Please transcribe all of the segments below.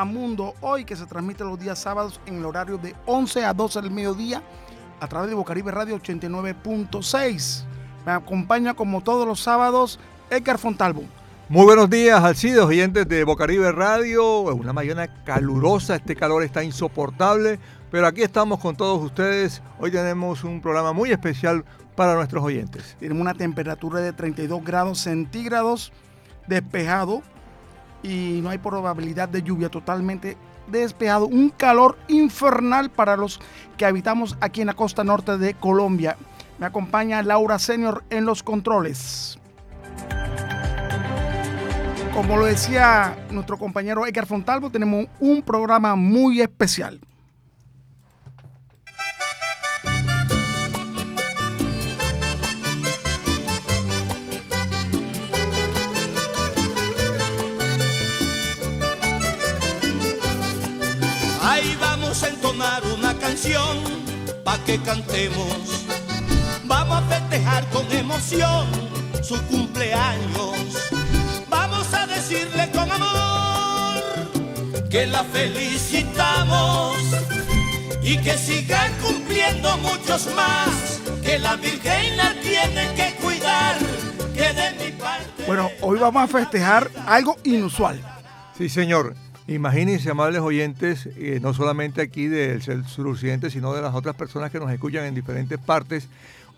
a Mundo Hoy, que se transmite los días sábados en el horario de 11 a 12 del mediodía a través de Bocaribe Radio 89.6. Me acompaña como todos los sábados Edgar Fontalvo. Muy buenos días, Alcides, oyentes de Bocaribe Radio. Una mañana calurosa, este calor está insoportable, pero aquí estamos con todos ustedes. Hoy tenemos un programa muy especial para nuestros oyentes. Tenemos una temperatura de 32 grados centígrados, despejado, y no hay probabilidad de lluvia totalmente despejado. Un calor infernal para los que habitamos aquí en la costa norte de Colombia. Me acompaña Laura Senior en los controles. Como lo decía nuestro compañero Edgar Fontalvo, tenemos un programa muy especial. Entonar una canción pa' que cantemos. Vamos a festejar con emoción su cumpleaños. Vamos a decirle con amor que la felicitamos y que siga cumpliendo muchos más. Que la Virgen la tiene que cuidar. Que de mi parte. Bueno, hoy vamos a festejar algo inusual. Sí, señor. Imagínense, amables oyentes, eh, no solamente aquí del suroccidente, sino de las otras personas que nos escuchan en diferentes partes,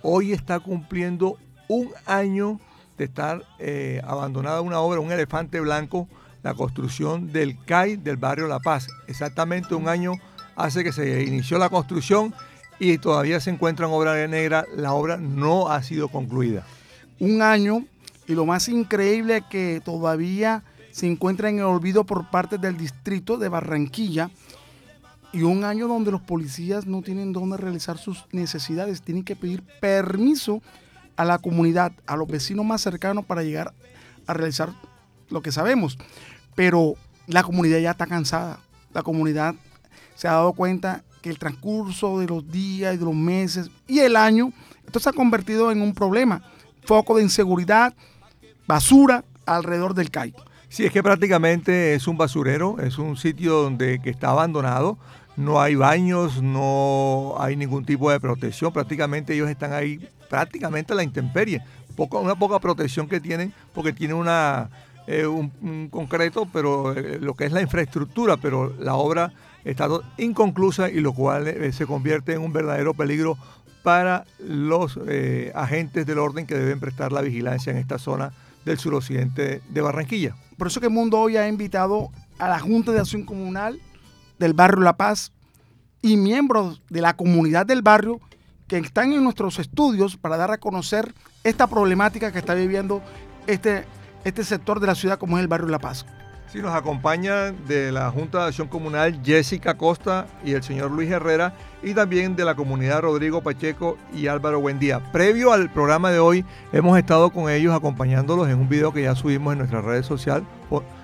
hoy está cumpliendo un año de estar eh, abandonada una obra, un elefante blanco, la construcción del CAI del barrio La Paz. Exactamente un año hace que se inició la construcción y todavía se encuentra en obra negra, la obra no ha sido concluida. Un año y lo más increíble es que todavía se encuentra en el olvido por parte del distrito de Barranquilla y un año donde los policías no tienen dónde realizar sus necesidades, tienen que pedir permiso a la comunidad, a los vecinos más cercanos para llegar a realizar lo que sabemos. Pero la comunidad ya está cansada, la comunidad se ha dado cuenta que el transcurso de los días y de los meses y el año, esto se ha convertido en un problema, foco de inseguridad, basura alrededor del CAI. Sí, es que prácticamente es un basurero, es un sitio donde que está abandonado, no hay baños, no hay ningún tipo de protección, prácticamente ellos están ahí prácticamente a la intemperie, Poco, una poca protección que tienen porque tienen una, eh, un, concreto, pero eh, lo que es la infraestructura, pero la obra está inconclusa y lo cual eh, se convierte en un verdadero peligro para los agentes del orden que deben prestar la vigilancia en esta zona del suroccidente de Barranquilla. Por eso que el Mundo hoy ha invitado a la Junta de Acción Comunal del barrio La Paz y miembros de la comunidad del barrio que están en nuestros estudios para dar a conocer esta problemática que está viviendo este, este sector de la ciudad como es el barrio La Paz. Sí, nos acompaña de la Junta de Acción Comunal Jessica Costa y el señor Luis Herrera y también de la comunidad Rodrigo Pacheco y Álvaro Buendía. Previo al programa de hoy hemos estado con ellos acompañándolos en un video que ya subimos en nuestra red social,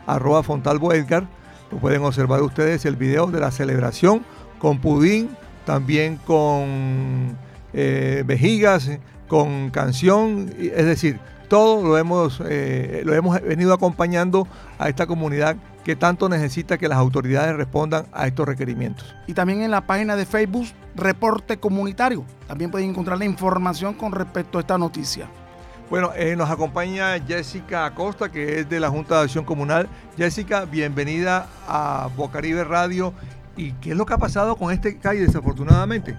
arroba Fontalvo Edgar. Lo pueden observar ustedes el video de la celebración con pudín, también con eh, vejigas, con canción, es decir, todo lo hemos, eh, lo hemos venido acompañando a esta comunidad que tanto necesita que las autoridades respondan a estos requerimientos. Y también en la página de Facebook, Reporte Comunitario. También pueden encontrar la información con respecto a esta noticia. Bueno, eh, nos acompaña Jessica Acosta, que es de la Junta de Acción Comunal. Jessica, bienvenida a Bocaribe Radio. ¿Y qué es lo que ha pasado con este calle desafortunadamente?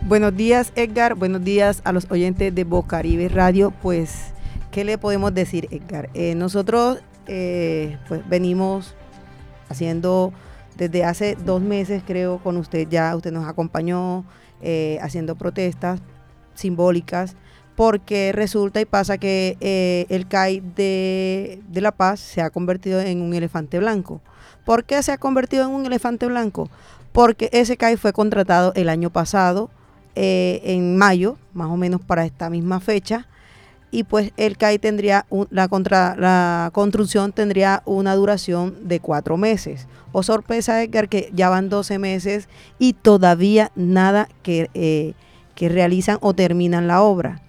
Buenos días, Edgar. Buenos días a los oyentes de Bocaribe Radio. Pues ¿Qué le podemos decir, Edgar? Eh, nosotros eh, pues venimos haciendo desde hace dos meses, creo, con usted ya, usted nos acompañó eh, haciendo protestas simbólicas porque resulta y pasa que el CAI de, La Paz se ha convertido en un elefante blanco. ¿Por qué se ha convertido en un elefante blanco? Porque ese CAI fue contratado el año pasado, en mayo, más o menos para esta misma fecha, y pues el CAI tendría la, contra, la construcción tendría una duración de cuatro meses. O sorpresa, Edgar, que ya van 12 meses y todavía nada que, eh, que realizan o terminan la obra.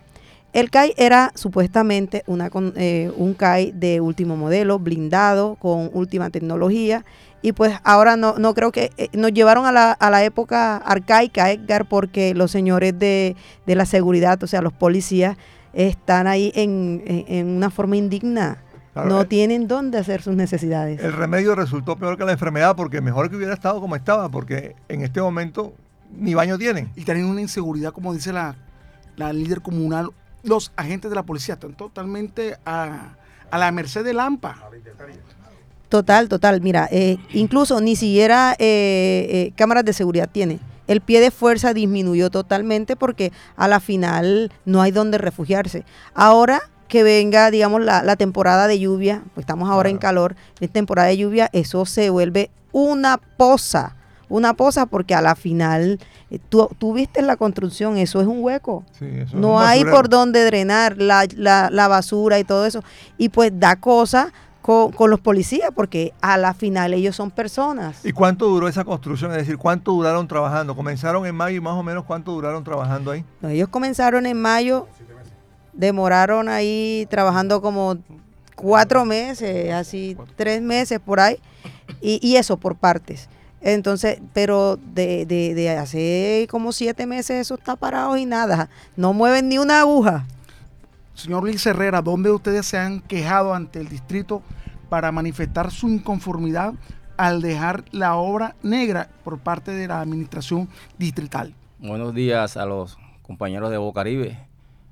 El CAI era supuestamente una, eh, un CAI de último modelo, blindado, con última tecnología, y pues ahora no, no creo que eh, nos llevaron a la, a la, época arcaica, Edgar, porque los señores de, de la seguridad, o sea, los policías, están ahí en, una forma indigna. no eh, tienen dónde hacer sus necesidades. El remedio resultó peor que la enfermedad porque mejor que hubiera estado como estaba, porque en este momento ni baño tienen. Y tienen una inseguridad, como dice la, la líder comunal, los agentes de la policía están totalmente a, a la merced de Lampa. Total, total. Mira, eh, incluso ni siquiera eh, cámaras de seguridad tiene el pie de fuerza disminuyó totalmente porque a la final no hay donde refugiarse. Ahora que venga, digamos, la, temporada de lluvia, pues estamos ahora en calor, en temporada de lluvia, eso se vuelve una poza, una poza porque a la final, eh, tú, viste la construcción, eso es un hueco. no hay por dónde drenar la, la, la basura y todo eso. Y pues da cosa con, los policías, porque a la final ellos son personas. ¿Y cuánto duró esa construcción? Es decir, ¿cuánto duraron trabajando? ¿Comenzaron en mayo y más o menos cuánto duraron trabajando ahí? ellos comenzaron en mayo, demoraron ahí trabajando como cuatro meses, así tres meses por ahí, y, eso por partes. Entonces, pero de, de, de hace como siete meses eso está parado y nada, no mueven ni una aguja. Señor Luis Herrera, ¿dónde ustedes se han quejado ante el distrito para manifestar su inconformidad al dejar la obra negra por parte de la administración distrital? Buenos días a los compañeros de Bocaribe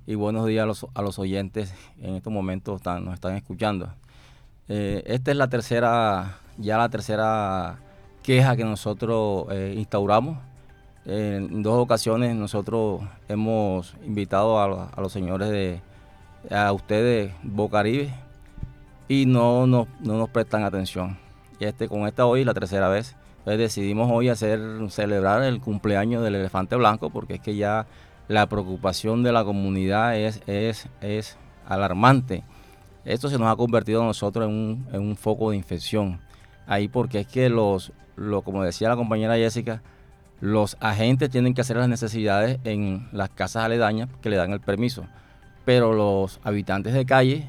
y buenos días a los, a los oyentes en estos momentos nos están escuchando. Eh, esta es la tercera, ya la tercera queja que nosotros eh, instauramos. en dos ocasiones nosotros hemos invitado a los señores de a ustedes Bocaribe y no nos, no nos prestan atención. Este, con esta hoy la tercera vez. Entonces decidimos hoy hacer, celebrar el cumpleaños del elefante blanco porque es que ya la preocupación de la comunidad es, es, es alarmante. Esto se nos ha convertido a nosotros en un, en un foco de infección. Ahí porque es que los, lo, como decía la compañera Jessica, los agentes tienen que hacer las necesidades en las casas aledañas que le dan el permiso pero los habitantes de calle,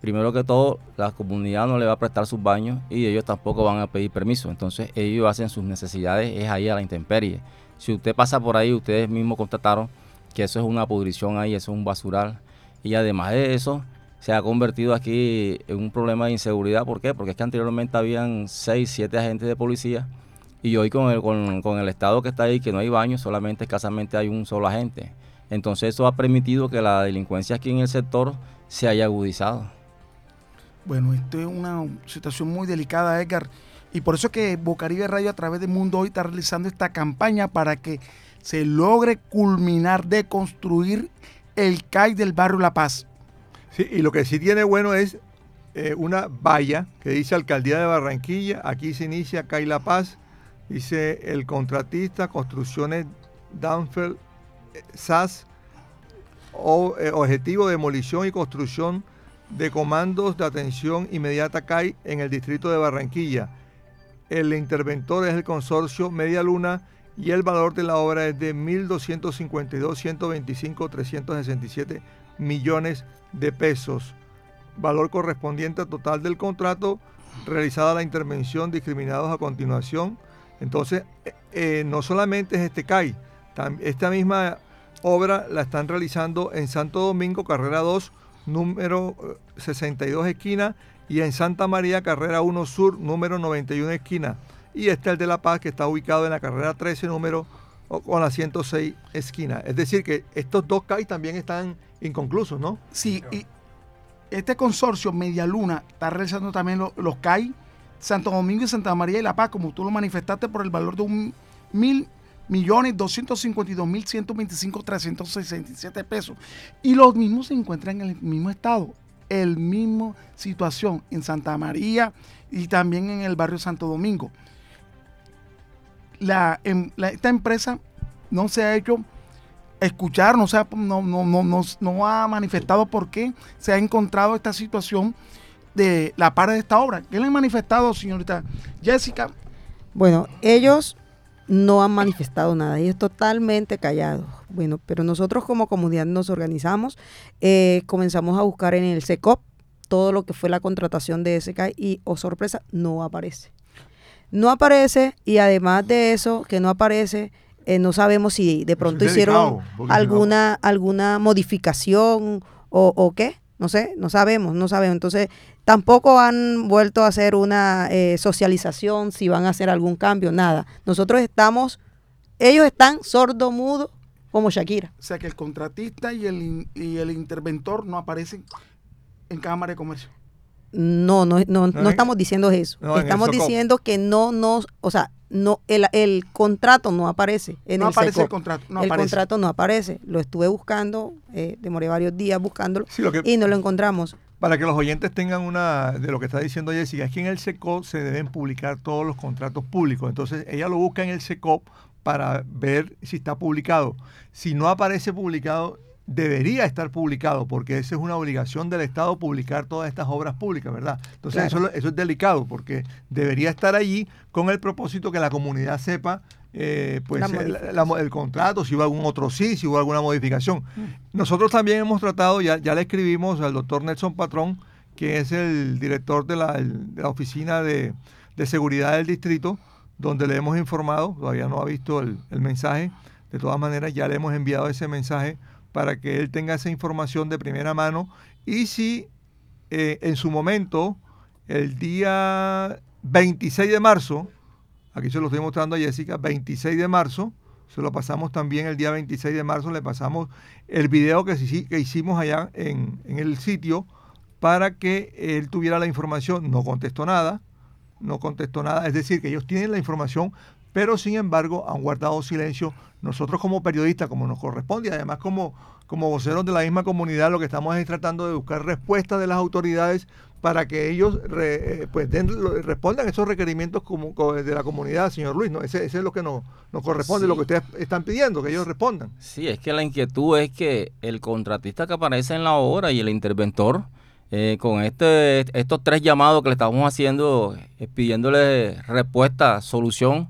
primero que todo, la comunidad no le va a prestar sus baños y ellos tampoco van a pedir permiso. Entonces ellos hacen sus necesidades, es ahí a la intemperie. Si usted pasa por ahí, ustedes mismos constataron que eso es una pudrición ahí, eso es un basural. Y además de eso, se ha convertido aquí en un problema de inseguridad. ¿Por qué? Porque es que anteriormente habían 6, 7 agentes de policía y hoy con el, con, con el estado que está ahí, que no hay baños, solamente escasamente hay un solo agente. Entonces eso ha permitido que la delincuencia aquí en el sector se haya agudizado. Bueno, esto es una situación muy delicada, Edgar. Y por eso es que Bocaribe Radio a través de Mundo Hoy está realizando esta campaña para que se logre culminar de construir el CAI del barrio La Paz. Sí, y lo que sí tiene bueno es eh, una valla que dice Alcaldía de Barranquilla, aquí se inicia CAI La Paz, dice el contratista, construcciones Danfeld SAS, o, eh, objetivo demolición y construcción de comandos de atención inmediata CAI en el distrito de Barranquilla. El interventor es el consorcio Media Luna y el valor de la obra es de 1.252.125.367 millones de pesos. Valor correspondiente al total del contrato, realizada la intervención discriminados a continuación. Entonces, eh, eh, no solamente es este CAI, esta misma obra la están realizando en Santo Domingo, carrera 2, número 62 eh, esquina, y en Santa María, carrera 1 sur, número 91 esquina. Y este es el de La Paz, que está ubicado en la carrera 13, número con la 106 esquina. Es decir, que estos dos CAI también están inconclusos, ¿no? Sí, y este consorcio Media Luna está realizando también los, CAI Santo Domingo y Santa María y La Paz, como tú lo manifestaste, por el valor de un mil millones 252 mil 125 367 pesos. Y los mismos se encuentran en el mismo estado, el mismo situación en Santa María y también en el barrio Santo Domingo. La, em- esta empresa no se ha hecho escuchar, no, se ha, no, no, no, no- ha manifestado por qué se ha encontrado esta situación de la para de esta obra. ¿Qué le han manifestado, señorita Jessica? Bueno, ellos no han manifestado nada, ellos totalmente callados. Bueno, pero nosotros como comunidad nos organizamos, eh, comenzamos a buscar en el SECOP todo lo que fue la contratación de SK y, oh sorpresa, no aparece. No aparece y además de eso, que no aparece, eh, no sabemos si de pronto es hicieron alguna, alguna modificación o, o qué, no sé, no sabemos, no sabemos. Entonces, tampoco han vuelto a hacer una eh, socialización, si van a hacer algún cambio, nada. Nosotros estamos, ellos están sordo mudo como Shakira. O sea que el contratista y el, in- y el interventor no aparecen en Cámara de Comercio. No, no, no, no estamos diciendo eso. no, estamos diciendo que no nos, o sea, no, el, el contrato no aparece en no el aparece el contrato. No el aparece. contrato no aparece. Lo estuve buscando, eh, demoré varios días buscándolo Sí, lo que, y no lo encontramos. Para que los oyentes tengan una de lo que está diciendo Jessica, es que en el SECOP se deben publicar todos los contratos públicos. Entonces ella lo busca en el SECOP para ver si está publicado. Si no aparece publicado, debería estar publicado, porque esa es una obligación del Estado publicar todas estas obras públicas, ¿verdad? Entonces Claro. eso, eso es delicado, porque debería estar allí con el propósito que la comunidad sepa eh, pues La el- modificación. la- el contrato, si hubo algún otro sí, si hubo alguna modificación. Nosotros también hemos tratado, ya, ya le escribimos al doctor Nelson Patrón, que es el director de la, el- de la Oficina de, de Seguridad del Distrito, donde le hemos informado, todavía no ha visto el, el mensaje, de todas maneras ya le hemos enviado ese mensaje para que él tenga esa información de primera mano y si eh, en su momento, el día 26 de marzo, aquí se lo estoy mostrando a Jessica, 26 de marzo, se lo pasamos también el día 26 de marzo, le pasamos el video que, hicimos allá en, en el sitio para que él tuviera la información. No contestó nada, no contestó nada, es decir, que ellos tienen la información, pero sin embargo han guardado silencio. Nosotros como periodistas, como nos corresponde, y además como, como voceros de la misma comunidad, lo que estamos es tratando de buscar respuestas de las autoridades para que ellos re- eh, pues den- respondan esos requerimientos como, co- de la comunidad, señor Luis. ¿no? Ese, ese es lo que nos, nos corresponde, Sí. lo que ustedes están pidiendo, que ellos respondan. Sí, es que la inquietud es que el contratista que aparece en la obra y el interventor, eh, con este, estos tres llamados que le estamos haciendo, eh, pidiéndole respuesta, solución,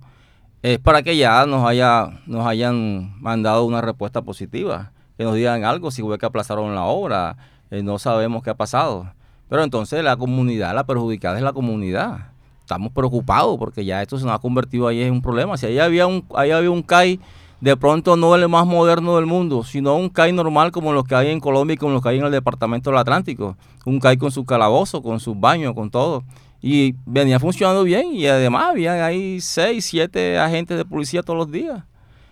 es para que ya nos, haya, nos hayan mandado una respuesta positiva, que nos digan algo, si fue que aplazaron la obra, eh, no sabemos qué ha pasado. Pero entonces la comunidad, la perjudicada es la comunidad. Estamos preocupados porque ya esto se nos ha convertido ahí en un problema. Si ahí había un, ahí había un CAI, de pronto no el más moderno del mundo, sino un CAI normal como los que hay en Colombia y como los que hay en el departamento del Atlántico. Un CAI con su calabozo, con sus baños, con todo. Y venía funcionando bien y además había ahí seis, siete agentes de policía todos los días.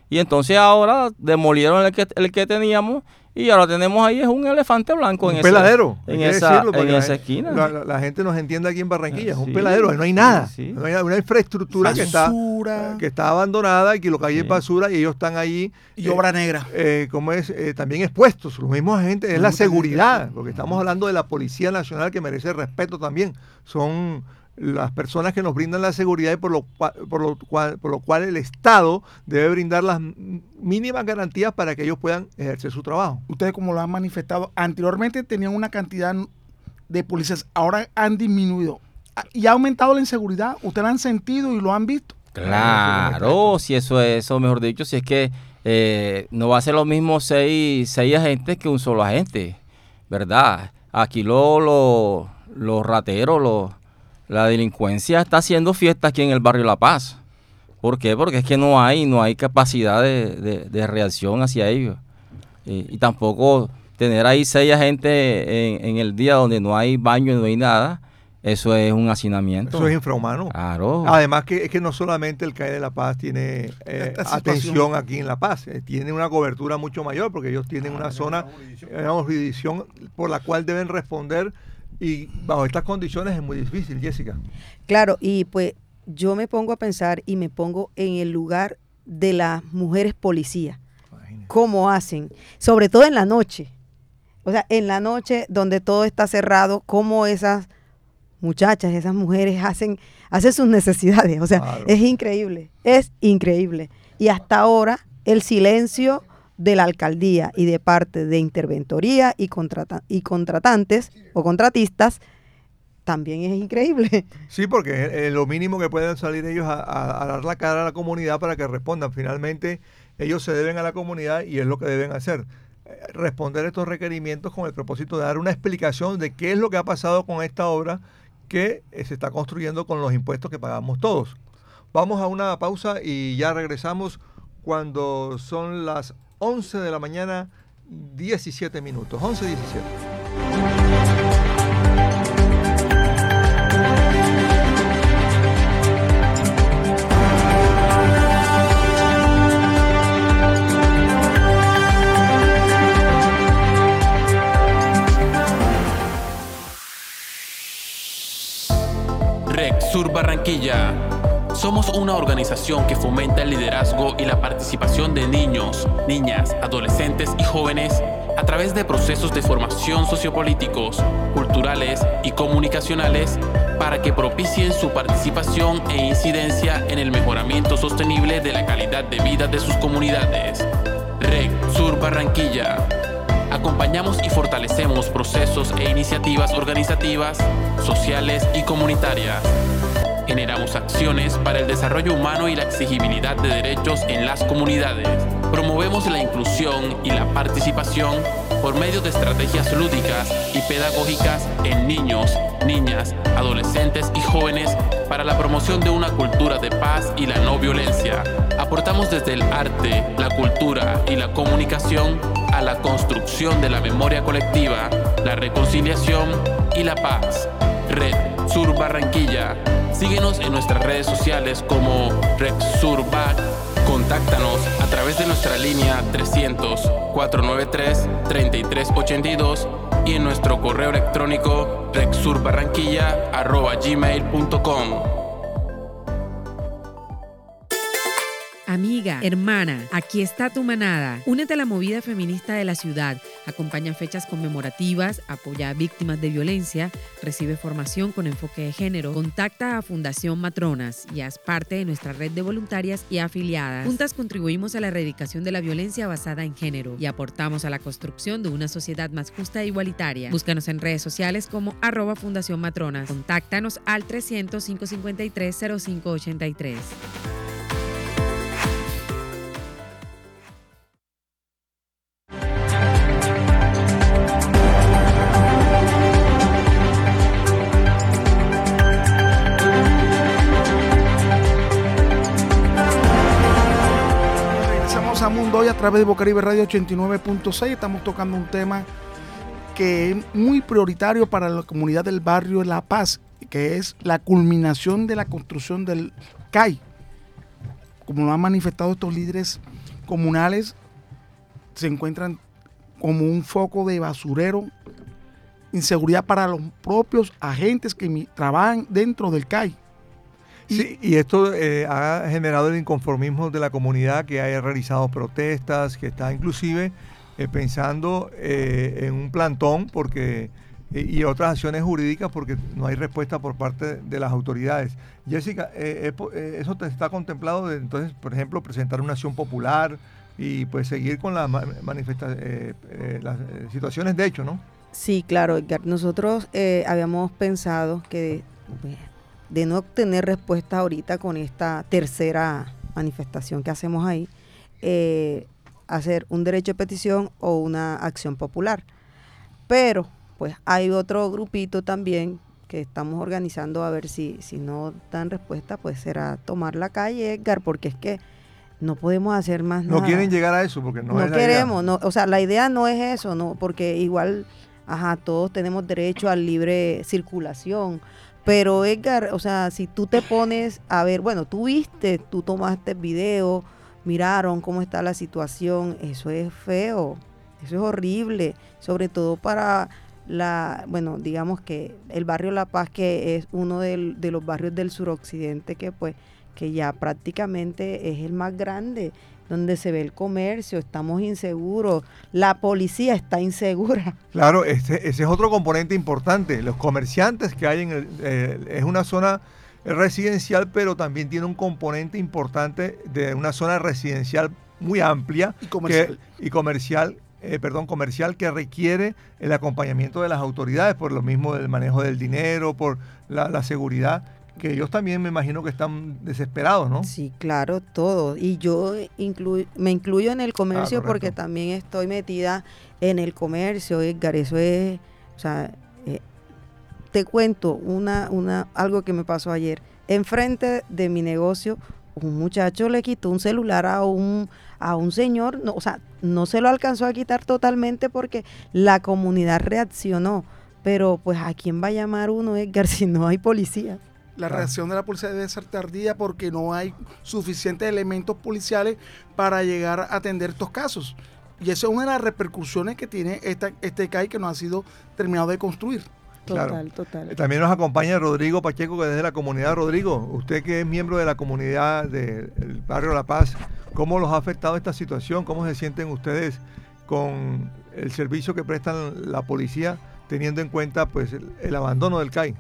Y entonces ahora demolieron el que, el que teníamos y ahora tenemos ahí es un elefante blanco un en ese- peladero. en esa, decirlo, en esa esquina. La, la- la gente nos entiende aquí en Barranquilla, es un Sí, peladero, ahí no hay nada. sí. No hay una infraestructura que está, Basura que está abandonada y que lo que hay es basura y ellos están ahí. y eh, obra negra. eh, como es eh, también expuestos, los mismos agentes, es la seguridad, porque estamos hablando de la Policía Nacional que merece respeto también. Son las personas que nos brindan la seguridad y por lo, cua- por lo, cual, por lo cual el Estado debe brindar las mínimas garantías para que ellos puedan ejercer su trabajo. Ustedes como lo han manifestado, anteriormente tenían una cantidad de policías, ahora han disminuido. Ah, Y ha aumentado la inseguridad, ustedes lo han sentido y lo han visto. Claro, si eso es eso, mejor dicho, si es que eh, no va a ser lo mismo seis, seis agentes que un solo agente, ¿verdad? Aquí lo- lo- los rateros, lo- la delincuencia está haciendo fiesta aquí en el barrio La Paz. ¿Por qué? Porque es que no hay, no hay capacidad de, de- de reacción hacia ellos. Y, y tampoco tener ahí seis agentes en, en el día donde no hay baño, no hay nada, eso es un hacinamiento. Eso es infrahumano. Claro. Además que es que no solamente el CAE de La Paz tiene eh, atención aquí en La Paz, eh, tiene una cobertura mucho mayor porque ellos tienen una zona, eh, una jurisdicción por la cual deben responder y bajo estas condiciones es muy difícil, Jessica. Claro, y pues yo me pongo a pensar y me pongo en el lugar de las mujeres policías. ¿Cómo hacen? Sobre todo en la noche. O sea, en la noche donde todo está cerrado, cómo esas muchachas, esas mujeres hacen, hacen sus necesidades. O sea, es increíble, es increíble. Y hasta ahora el silencio de la alcaldía y de parte de interventoría y, y contratantes o contratistas también es increíble. Sí, porque es lo mínimo que pueden salir ellos a, dar la cara a la comunidad para que respondan. Finalmente, ellos se deben a la comunidad y es lo que deben hacer. Eh, responder estos requerimientos con el propósito de dar una explicación de qué es lo que ha pasado con esta obra que eh, se está construyendo con los impuestos que pagamos todos. Vamos a una pausa y ya regresamos cuando son las 11 de la mañana, 17 minutos. 11, 17. Sur Barranquilla. Somos una organización que fomenta el liderazgo y la participación de niños, niñas, adolescentes y jóvenes a través de procesos de formación sociopolíticos, culturales y comunicacionales para que propicien su participación e incidencia en el mejoramiento sostenible de la calidad de vida de sus comunidades. REC Sur Barranquilla acompañamos y fortalecemos procesos e iniciativas organizativas, sociales y comunitarias. Generamos acciones para el desarrollo humano y la exigibilidad de derechos en las comunidades. Promovemos la inclusión y la participación por medio de estrategias lúdicas y pedagógicas en niños, niñas, adolescentes y jóvenes para la promoción de una cultura de paz y la no violencia. Aportamos desde el arte, la cultura y la comunicación a la construcción de la memoria colectiva, la reconciliación y la paz. Red Sur Barranquilla. Síguenos en nuestras redes sociales como Red Sur Bac. Contáctanos a través de nuestra línea 300-493-3382 y en nuestro correo electrónico rexurbarranquilla.gmail.com. Hermana, aquí está tu manada. Únete a la movida feminista de la ciudad. Acompaña fechas conmemorativas, apoya a víctimas de violencia, recibe formación con enfoque de género, contacta a Fundación Matronas y haz parte de nuestra red de voluntarias y afiliadas. Juntas contribuimos a la erradicación de la violencia basada en género y aportamos a la construcción de una sociedad más justa e igualitaria. Búscanos en redes sociales como arroba Fundación Matronas. Contáctanos al 300 553 0583. Hoy a través de Bocaribe Radio 89.6. Estamos tocando un tema que es muy prioritario para la comunidad del barrio La Paz, que es la culminación de la construcción del CAI. Como lo han manifestado estos líderes comunales, se encuentran como un foco de basurero, inseguridad para los propios agentes que trabajan dentro del CAI. Sí, y esto eh, ha generado el inconformismo de la comunidad que haya realizado protestas, que está inclusive eh, pensando eh, en un plantón porque y otras acciones jurídicas porque no hay respuesta por parte de las autoridades. Jessica, eso te está contemplado de, entonces, por ejemplo, presentar una acción popular y pues seguir con las las situaciones de hecho, ¿no? Sí, claro, Nosotros habíamos pensado que de no obtener respuesta ahorita con esta tercera manifestación que hacemos ahí, eh, hacer un derecho de petición o una acción popular. Pero, pues hay otro grupito también que estamos organizando a ver si, si no dan respuesta, pues será tomar la calle, Edgar, porque es que no podemos hacer más no nada. No quieren llegar a eso porque no, no queremos, no, o sea, la idea no es eso, no, porque igual, ajá, todos tenemos derecho a libre circulación, pero Edgar, o sea, si tú te pones a ver, bueno, tú viste, tú tomaste el video, miraron cómo está la situación, eso es feo, eso es horrible, sobre todo para la, bueno, digamos que el barrio La Paz, que es uno de los barrios del suroccidente que pues que ya prácticamente es el más grande, donde se ve el comercio, estamos inseguros, la policía está insegura. Claro, ese, ese es otro componente importante. Los comerciantes que hay en el, eh, es una zona residencial, pero también tiene un componente importante de una zona residencial muy amplia Y comercial. que- y comercial, eh, perdón, comercial que requiere el acompañamiento de las autoridades por lo mismo del manejo del dinero, por la, la seguridad, que ellos también me imagino que están desesperados, ¿no? Sí, claro, todo. Y yo inclu- me incluyo en el comercio correcto. porque también estoy metida en el comercio, Edgar. Eso es, o sea, eh, te cuento una, una, algo que me pasó ayer. Enfrente de mi negocio, un muchacho le quitó un celular a un, a un señor, no, o sea, no se lo alcanzó a quitar totalmente porque la comunidad reaccionó. Pero pues a quién va a llamar uno, Edgar, si no hay policía. La Claro. reacción de la policía debe ser tardía porque no hay suficientes elementos policiales para llegar a atender estos casos. Y eso es una de las repercusiones que tiene esta, este CAI que no ha sido terminado de construir. Total, Claro. total. Eh, También nos acompaña Rodrigo Pacheco, que es de la comunidad. Rodrigo, usted que es miembro de la comunidad del barrio La Paz, ¿cómo los ha afectado esta situación? ¿Cómo se sienten ustedes con el servicio que prestan la policía, teniendo en cuenta pues el, el abandono del CAI?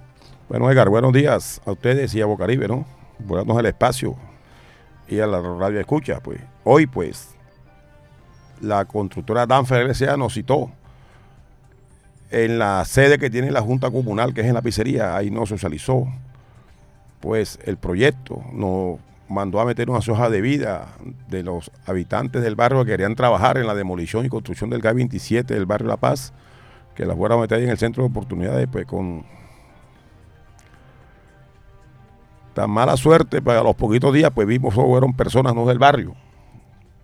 Bueno, Edgar, buenos días a ustedes y a Bocaribe, ¿no? Por el espacio y a la radio escucha, pues. Hoy, pues, la constructora Danfer LCA nos citó en la sede que tiene la Junta Comunal, que es en la pizzería, ahí nos socializó, pues, el proyecto, nos mandó a meter una hoja de vida de los habitantes del barrio que querían trabajar en la demolición y construcción del GAI 27 del barrio La Paz, que la fuera a meter en el centro de oportunidades, pues, con tan mala suerte, pues a los poquitos días, pues vimos que fueron personas no del barrio.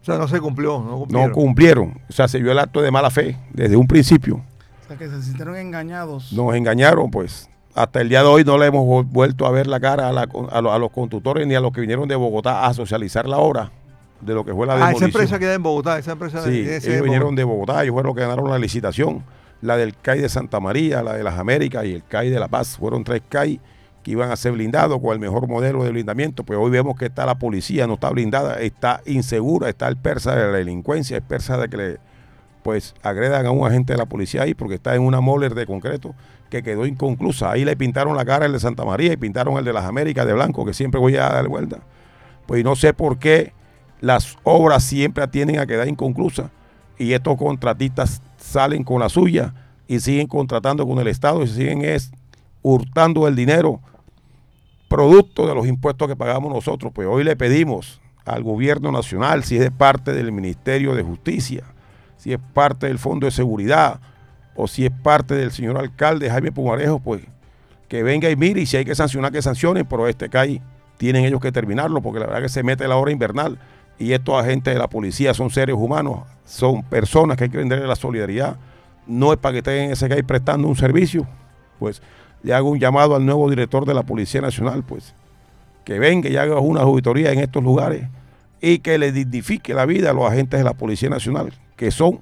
O sea, no se cumplió, no cumplieron. No cumplieron. O sea, se vio el acto de mala fe desde un principio. O sea, que se sintieron engañados. Nos engañaron, pues. Hasta el día de hoy no le hemos vu- vuelto a ver la cara a, la- a lo- a los constructores ni a los que vinieron de Bogotá a socializar la obra de lo que fue la ah, esa demolición. empresa queda en Bogotá, esa empresa Sí, de- ese ellos de vinieron de Bogotá, ellos fueron los que ganaron la licitación. La del CAI de Santa María, la de las Américas y el CAI de La Paz. Fueron tres CAI que iban a ser blindados con el mejor modelo de blindamiento. Pues hoy vemos que está la policía, no está blindada, está insegura, está el persa de la delincuencia, el persa de que le pues agredan a un agente de la policía ahí porque está en una moler de concreto que quedó inconclusa. Ahí le pintaron la cara el de Santa María y pintaron el de las Américas de blanco, que siempre voy a dar vuelta. Pues no sé por qué las obras siempre tienden a quedar inconclusas y estos contratistas salen con la suya y siguen contratando con el Estado y siguen es hurtando el dinero producto de los impuestos que pagamos nosotros. Pues hoy le pedimos al gobierno nacional, si es parte del Ministerio de Justicia, si es parte del Fondo de Seguridad o si es parte del señor alcalde Jaime Pumarejo, pues que venga y mire y si hay que sancionar, que sancionen, pero este CAI tienen ellos que terminarlo porque la verdad que se mete la hora invernal y estos agentes de la policía son seres humanos, son personas que hay que venderle la solidaridad, no es para que estén en ese CAI prestando un servicio, pues le hago un llamado al nuevo director de la Policía Nacional, pues que venga y haga una auditoría en estos lugares y que le dignifique la vida a los agentes de la Policía Nacional, que son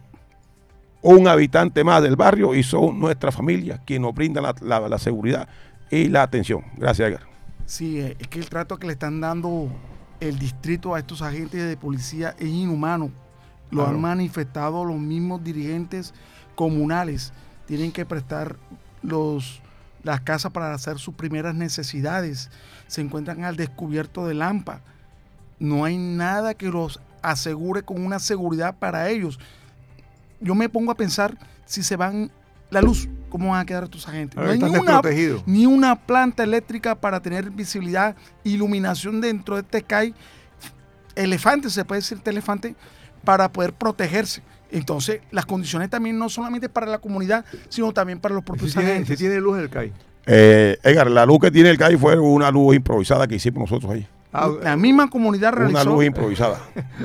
un habitante más del barrio y son nuestra familia quienes nos brindan la, la- la seguridad y la atención. Gracias, Edgar. Sí, eh, es que el trato que le están dando el distrito a estos agentes de policía es inhumano. Lo Claro. han manifestado los mismos dirigentes comunales. Tienen que prestar los, las casas para hacer sus primeras necesidades. Se encuentran al descubierto de Lampa. No hay nada que los asegure con una seguridad para ellos. Yo me pongo a pensar si se van la luz, ¿cómo van a quedar estos agentes? Ahora No hay ni una, ni una planta eléctrica para tener visibilidad, iluminación dentro de este CAI, elefante, se puede decir este elefante, para poder protegerse. Entonces, las condiciones también no solamente para la comunidad, sino también para los propios tiene, agentes. sí tiene luz el CAI. Eh, Edgar, la luz que tiene el CAI fue una luz improvisada que hicimos nosotros ahí. Ah, la misma comunidad Una realizó. luz improvisada.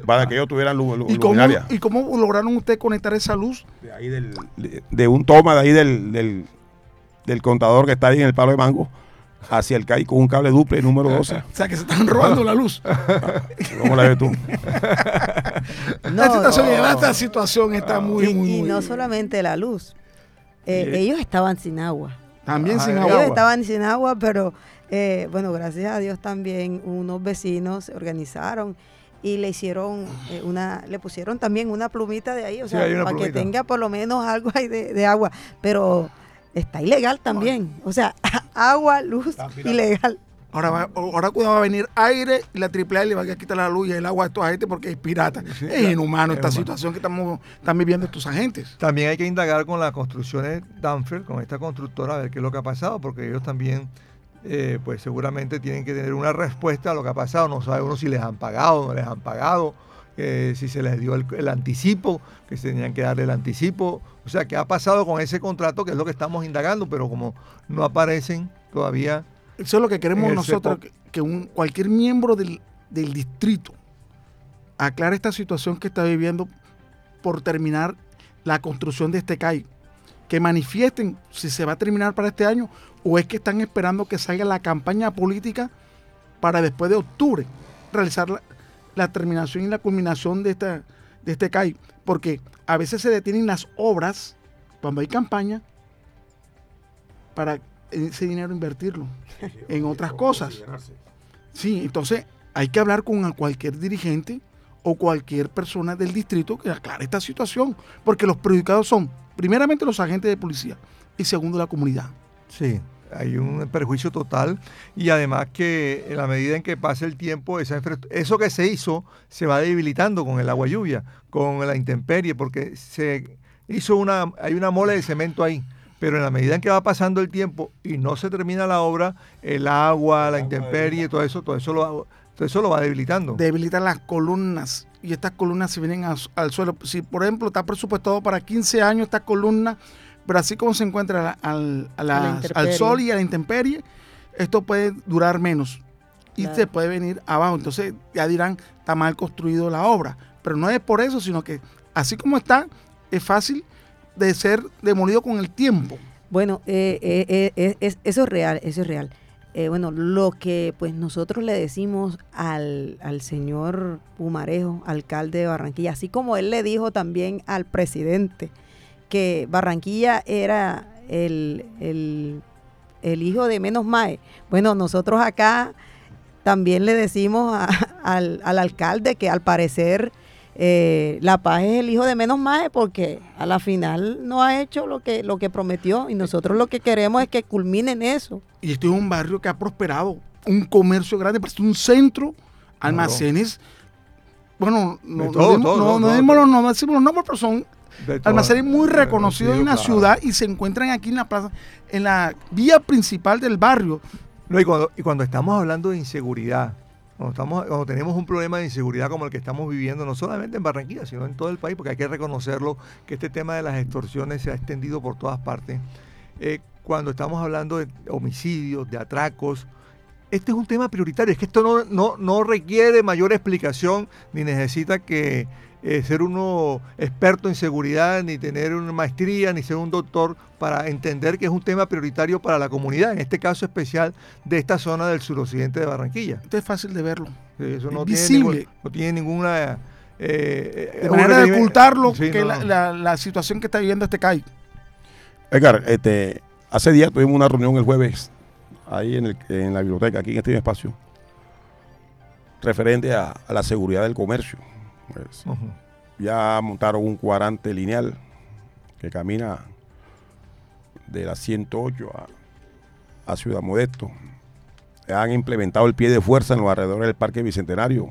para que ellos tuvieran luz, luz ¿Y cómo, luminaria. ¿Y cómo lograron ustedes conectar esa luz? De, ahí del- de- de un toma de ahí del, del, del contador que está ahí en el palo de mango hacia el CAI con un cable duple número 12. O sea, que se están robando la luz. ¿Cómo la ves tú? la, situación, no. esta situación está muy, y, muy, y no solamente la luz. Eh, ellos estaban sin agua. También sin Ellos agua. estaban sin agua, pero eh, bueno, gracias a Dios también unos vecinos se organizaron y le hicieron eh, una, le pusieron también una plumita de ahí, o sea, para que tenga por lo menos algo ahí de, de agua. Pero está ilegal también. O sea, agua, luz, ilegal. Ahora, va- ahora cuidado va a venir aire y la AAA le va a quitar la luz y el agua a estos agentes porque es pirata. Sí, es claro, inhumano es esta humano. situación que estamos, están viviendo estos agentes. También hay que indagar con las construcciones Danfer, con esta constructora, a ver qué es lo que ha pasado, porque ellos también, eh, pues seguramente tienen que tener una respuesta a lo que ha pasado. No sabe uno si les han pagado, no les han pagado, eh, si se les dio el, el anticipo, que se tenían que darle el anticipo. O sea, ¿qué ha pasado con ese contrato? Que es lo que estamos indagando, pero como no aparecen todavía. Eso es lo que queremos nosotros, CEPOC. que un, cualquier miembro del, del distrito aclare esta situación que está viviendo por terminar la construcción de este CAI. Que manifiesten si se va a terminar para este año o es que están esperando que salga la campaña política para después de octubre realizar la, la terminación y la culminación de, esta, de este CAI. Porque a veces se detienen las obras cuando hay campaña para ese dinero invertirlo en otras cosas. Sí, entonces hay que hablar con cualquier dirigente o cualquier persona del distrito que aclare esta situación, porque los perjudicados son primeramente los agentes de policía y segundo la comunidad. Sí, hay un perjuicio total y además que en la medida en que pase el tiempo, esa eso que se hizo se va debilitando con el agua lluvia, con la intemperie, porque se hizo una, hay una mole de cemento ahí. Pero en la medida en que va pasando el tiempo y no se termina la obra, el agua, la intemperie, todo eso, todo eso lo, todo eso lo va debilitando. Debilitan las columnas y estas columnas se vienen al suelo. Si, por ejemplo, está presupuestado para 15 años estas columnas, pero así como se encuentra al, la- al sol y a la intemperie, esto puede durar menos y Claro. se puede venir abajo. Entonces ya dirán, está mal construido la obra. Pero no es por eso, sino que así como está, es fácil de ser demolido con el tiempo. Bueno, eh, eh, eh, eh, es- eso es real, eso es real. Bueno, lo que pues nosotros le decimos al, al señor Pumarejo, alcalde de Barranquilla, así como él le dijo también al presidente que Barranquilla era el, el, el hijo de Menos Mae. Bueno, nosotros acá también le decimos a- al, al alcalde que al parecer eh, La Paz es el hijo de Menos Mae porque a la final no ha hecho lo que, lo que prometió y nosotros lo que queremos es que culminen eso. Y esto es un barrio que ha prosperado, un comercio grande, parece un centro, almacenes. Bueno, no, todo, no- todo, no todo. dimos los- no decimos los nombres, pero son. Almacenes muy reconocidos en la claro. ciudad y se encuentran aquí en la plaza, en la vía principal del barrio. No, y cuando, y cuando estamos hablando de inseguridad, cuando, estamos, cuando tenemos un problema de inseguridad como el que estamos viviendo, no solamente en Barranquilla, sino en todo el país, porque hay que reconocerlo, que este tema de las extorsiones se ha extendido por todas partes. Eh, cuando estamos hablando de homicidios, de atracos, este es un tema prioritario. Es que esto no, no, no requiere mayor explicación, ni necesita que eh, ser uno experto en seguridad, ni tener una maestría, ni ser un doctor para entender que es un tema prioritario para la comunidad, en este caso especial de esta zona del suroccidente de Barranquilla. Esto es fácil de verlo. Sí, Eso Es no, visible. Tiene, ningún- no tiene ninguna... eh, De un manera de ocultarlo, Sí, que no, la, no. la- la situación que está viviendo este CAI. Edgar, este, hace días tuvimos una reunión el jueves ahí en, el- en la biblioteca, aquí en este espacio, referente a, a la seguridad del comercio. Pues, ya montaron un cuadrante lineal que camina de la 108 a, a Ciudad Modesto. Han implementado el pie de fuerza en los alrededores del Parque Bicentenario.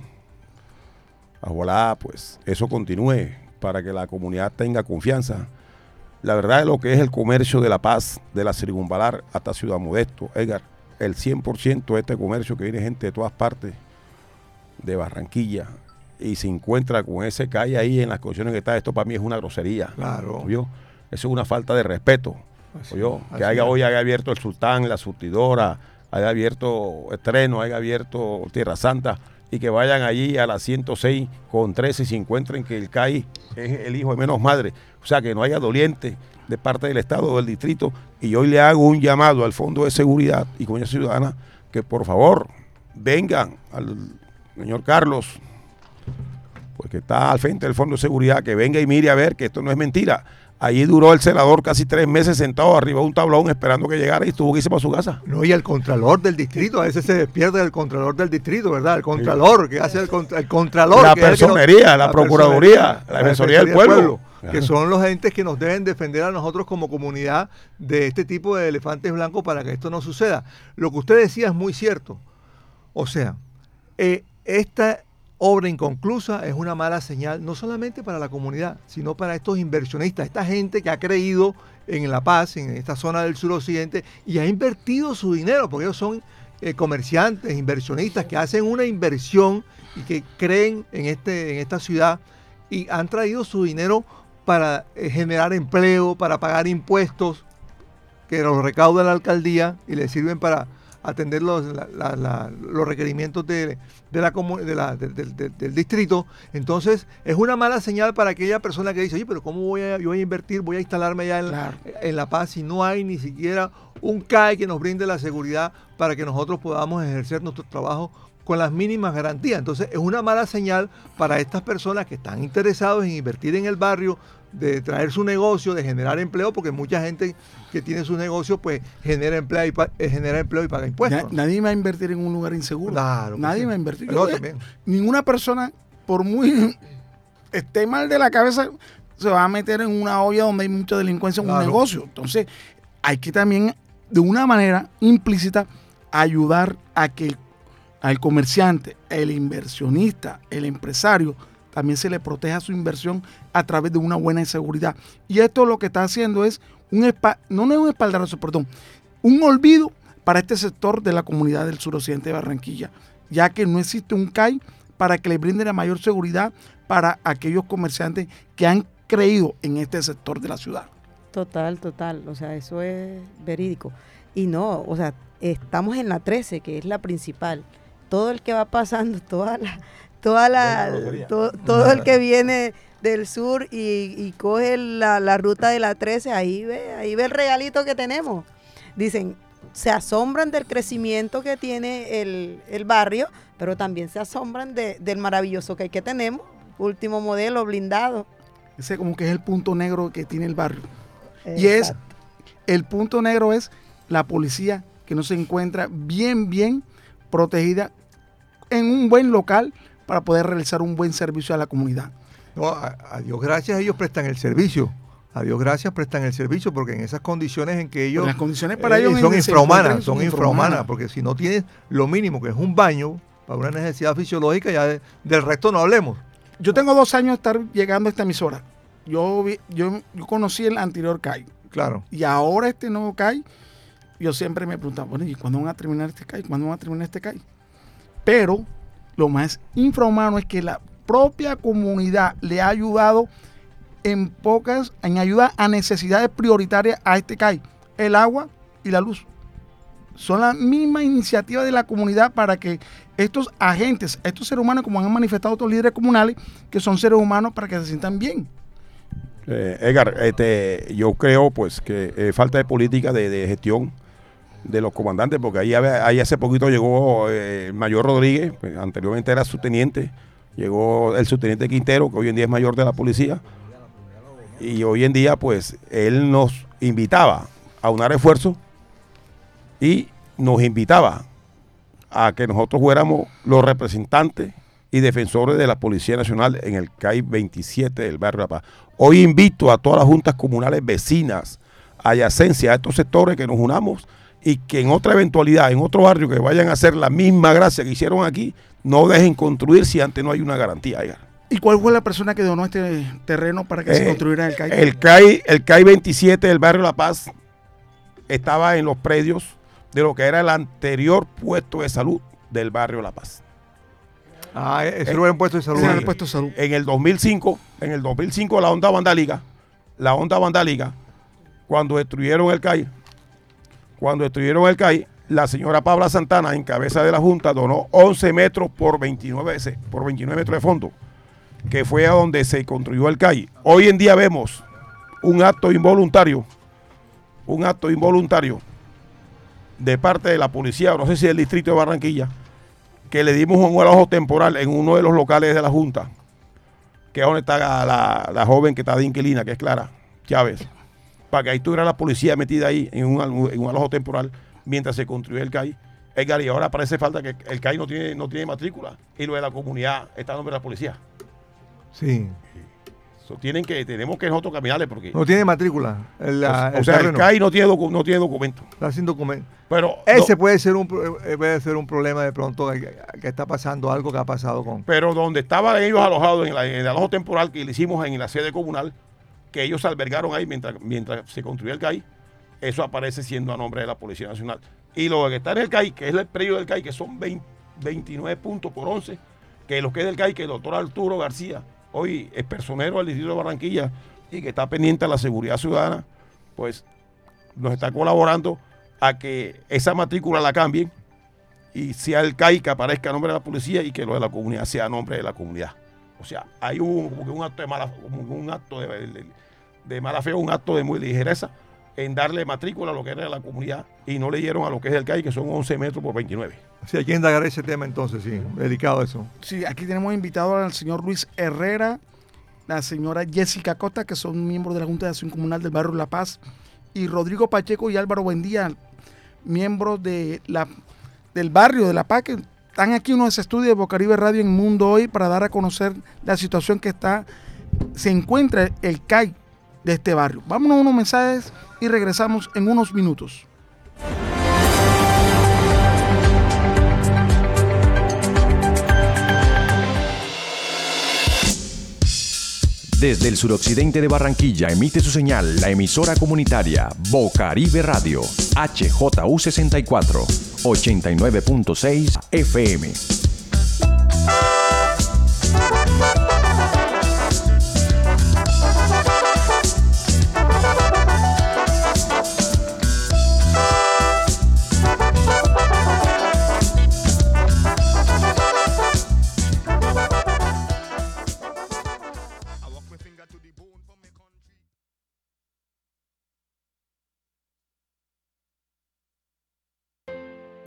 Ojalá, pues, eso continúe para que la comunidad tenga confianza. La verdad es lo que es el comercio de La Paz, de la Circunvalar hasta Ciudad Modesto, Edgar, el 100% de este comercio que viene gente de todas partes, de Barranquilla, y se encuentra con ese calle ahí en las condiciones que está, esto para mí es una grosería. Claro. ¿oyó? Eso es una falta de respeto. Así- Que haya, es. hoy haya abierto el Sultán, la surtidora, haya abierto Estreno, haya abierto Tierra Santa y que vayan allí a las 106 con 13 y se encuentren que el CAI es el hijo de menos madre. O sea, que no haya doliente de parte del Estado o del distrito. Y hoy le hago un llamado al Fondo de Seguridad y Comunidad Ciudadana que por favor vengan al señor Carlos pues que está al frente del Fondo de Seguridad, que venga y mire a ver que esto no es mentira. Allí duró el celador casi tres meses sentado arriba de un tablón esperando que llegara y tuvo que irse para su casa. No, y el contralor del distrito, a veces se despierta el contralor del distrito, ¿verdad? El contralor, que hace el, contra- el contralor. La que que personería, la procuraduría, la defensoría del pueblo. Que son los entes que nos deben defender a nosotros como comunidad de este tipo de elefantes blancos para que esto no suceda. Lo que usted decía es muy cierto. O sea, eh, esta obra inconclusa es una mala señal, no solamente para la comunidad, sino para estos inversionistas, esta gente que ha creído en La Paz, en esta zona del suroccidente, y ha invertido su dinero, porque ellos son eh, comerciantes, inversionistas que hacen una inversión y que creen en, este, en esta ciudad y han traído su dinero para eh, generar empleo, para pagar impuestos que los recauda la alcaldía y le sirven para atender los, la- la- la- los requerimientos de, de la, de del- distrito. Entonces, es una mala señal para aquella persona que dice, oye, pero ¿cómo voy a, yo voy a invertir, voy a instalarme allá en, Claro. en La Paz si no hay ni siquiera un CAE que nos brinde la seguridad para que nosotros podamos ejercer nuestro trabajo con las mínimas garantías. Entonces, es una mala señal para estas personas que están interesados en invertir en el barrio, de traer su negocio, de generar empleo, porque mucha gente que tiene su negocio, pues genera empleo y, pa- eh, genera empleo y paga Na- impuestos. nadie va a invertir en un lugar inseguro. Claro nadie sí. va a invertir. Yo- también. Ninguna persona, por muy esté mal de la cabeza, se va a meter en una olla donde hay mucha delincuencia en un negocio. Entonces, hay que también, de una manera implícita, ayudar a que el- al comerciante, el inversionista, el empresario, también se le proteja su inversión a través de una buena seguridad. Y esto lo que está haciendo es un no, no es un espaldarazo, perdón, un olvido para este sector de la comunidad del suroccidente de Barranquilla, ya que no existe un CAI para que le brinde la mayor seguridad para aquellos comerciantes que han creído en este sector de la ciudad. Total, total. O sea, eso es verídico. Y no, o sea, estamos en la 13, que es la principal. Todo el que va pasando, toda la, toda la, to- todo el que viene del sur y, y coge la, la ruta de la 13, ahí ve, ahí ve el regalito que tenemos. Dicen, se asombran del crecimiento que tiene el, el barrio, pero también se asombran de- del maravilloso que, que tenemos. Último modelo, blindado. Ese como que es el punto negro que tiene el barrio. Y es, el punto negro es la policía que no se encuentra bien, bien protegida en un buen local para poder realizar un buen servicio a la comunidad. No, a, a Dios gracias ellos prestan el servicio. A Dios gracias prestan el servicio porque en esas condiciones en que ellos Las condiciones para eh, ellos son infrahumanas, son infrahumanas, porque si no tienes lo mínimo que es un baño para una necesidad fisiológica, ya de- del resto no hablemos. Yo tengo dos años de estar llegando a esta emisora. Yo, yo, yo conocí el anterior CAI Claro. y ahora este nuevo CAI, yo siempre me preguntaba, bueno, ¿y cuándo van a terminar este CAI? ¿Cuándo van a terminar este CAI? Pero lo más infrahumano es que la propia comunidad le ha ayudado en pocas, en ayuda a necesidades prioritarias a este CAI, el agua y la luz. Son la misma iniciativa de la comunidad para que estos agentes, estos seres humanos, como han manifestado otros líderes comunales, que son seres humanos para que se sientan bien. Eh, Edgar, este, yo creo pues que eh, falta de política de gestión de los comandantes, porque ahí, hace poquito llegó eh, el mayor Rodríguez, pues, anteriormente era subteniente, llegó el subteniente Quintero, que hoy en día es mayor de la policía, y hoy en día pues él nos invitaba a unar esfuerzos y nos invitaba a que nosotros fuéramos los representantes y defensores de la Policía Nacional en el CAI 27 del barrio La Paz. Hoy invito a todas las juntas comunales vecinas, adyacencias a estos sectores que nos unamos y que en otra eventualidad, en otro barrio que vayan a hacer la misma gracia que hicieron aquí, no dejen construir si antes no hay una garantía. ¿Y cuál fue la persona que donó este terreno para que se Eh, construyera el CAI? El CAI, el CAI 27 del barrio La Paz estaba en los predios de lo que era el anterior puesto de salud del barrio La Paz. Ah, ese era el puesto de salud. Ese el puesto de salud. En el 2005, en el 2005 la onda vandálica, la onda vandálica, cuando destruyeron el CAI, cuando destruyeron el CAI, la señora Pabla Santana, en cabeza de la Junta, donó 11 metros por 29, ese- por 29 metros de fondo, que fue a donde se construyó el CAI. Hoy en día vemos un acto involuntario, un acto involuntario de parte de la policía, no sé si del distrito de Barranquilla, que le dimos un ojo temporal en uno de los locales de la Junta que es donde está la joven que está de inquilina, que es Clara Chávez, para que ahí estuviera la policía metida ahí en un, en un alojo temporal mientras se construye el CAI. Edgar, y ahora parece falta que el CAI no tiene, no tiene matrícula y lo de la comunidad está a nombre de la policía. Sí. So, tienen que, tenemos que nosotros caminarle porque... No tiene matrícula. La- o el sea, el. CAI no tiene, docu- no tiene documento. Está sin documento. Pero, Ese no- puede ser un eh, puede ser un problema de pronto que, que está pasando algo que ha pasado con. pero donde estaban ellos alojados en, la- en el alojo temporal que le hicimos en la sede comunal, que ellos albergaron ahí mientras, mientras se construía el CAI, eso aparece siendo a nombre de la Policía Nacional. Y lo que está en el CAI, que es el predio del CAI, que son 20 29 puntos por 11, que lo que es del CAI, que el doctor Arturo García, hoy es personero del Distrito de Barranquilla y que está pendiente de la seguridad ciudadana, pues nos está colaborando a que esa matrícula la cambien y sea el CAI que aparezca a nombre de la policía y que lo de la comunidad sea a nombre de la comunidad. O sea, hay un, un acto de mala, como un acto de- de mala fe, un acto de muy ligereza en darle matrícula a lo que era la comunidad y no le dieron a lo que es el CAI, que son 11 metros por 29. Si hay que indagar ese tema entonces, sí. Delicado eso. Sí, aquí tenemos invitado al señor Luis Herrera, la señora Jessica Costa, que son miembros de la Junta de Acción Comunal del Barrio La Paz, y Rodrigo Pacheco y Álvaro Buendía, miembros de la, del barrio de La Paz, que están aquí en nuestro estudio de Bocaribe Radio en Mundo Hoy para dar a conocer la situación que está, se encuentra el CAI de este barrio. Vámonos a unos mensajes y regresamos en unos minutos. Desde el suroccidente de Barranquilla emite su señal la emisora comunitaria Bocaribe Radio, HJU64, 89.6 FM.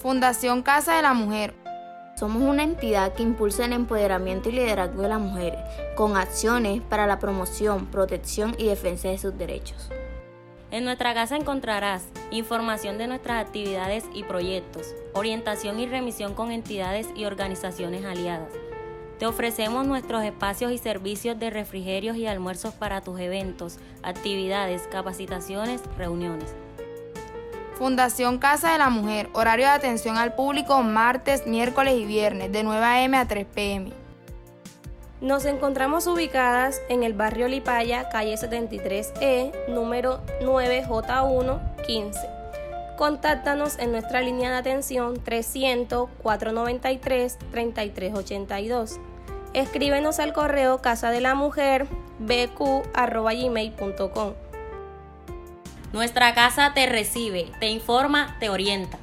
Fundación Casa de la Mujer. Somos una entidad que impulsa el empoderamiento y liderazgo de las mujeres, con acciones para la promoción, protección y defensa de sus derechos. En nuestra casa encontrarás información de nuestras actividades y proyectos, orientación y remisión con entidades y organizaciones aliadas. Te ofrecemos nuestros espacios y servicios de refrigerios y almuerzos para tus eventos, actividades, capacitaciones, reuniones. Fundación Casa de la Mujer. Horario de atención al público martes, miércoles y viernes de 9 a.m. a 3 p.m. Nos encontramos ubicadas en el barrio Lipaya, calle 73E, número 9J115. Contáctanos en nuestra línea de atención 300-493-3382. Escríbenos al correo casa de la mujer bq.gmail.com. Nuestra casa te recibe, te informa, te orienta.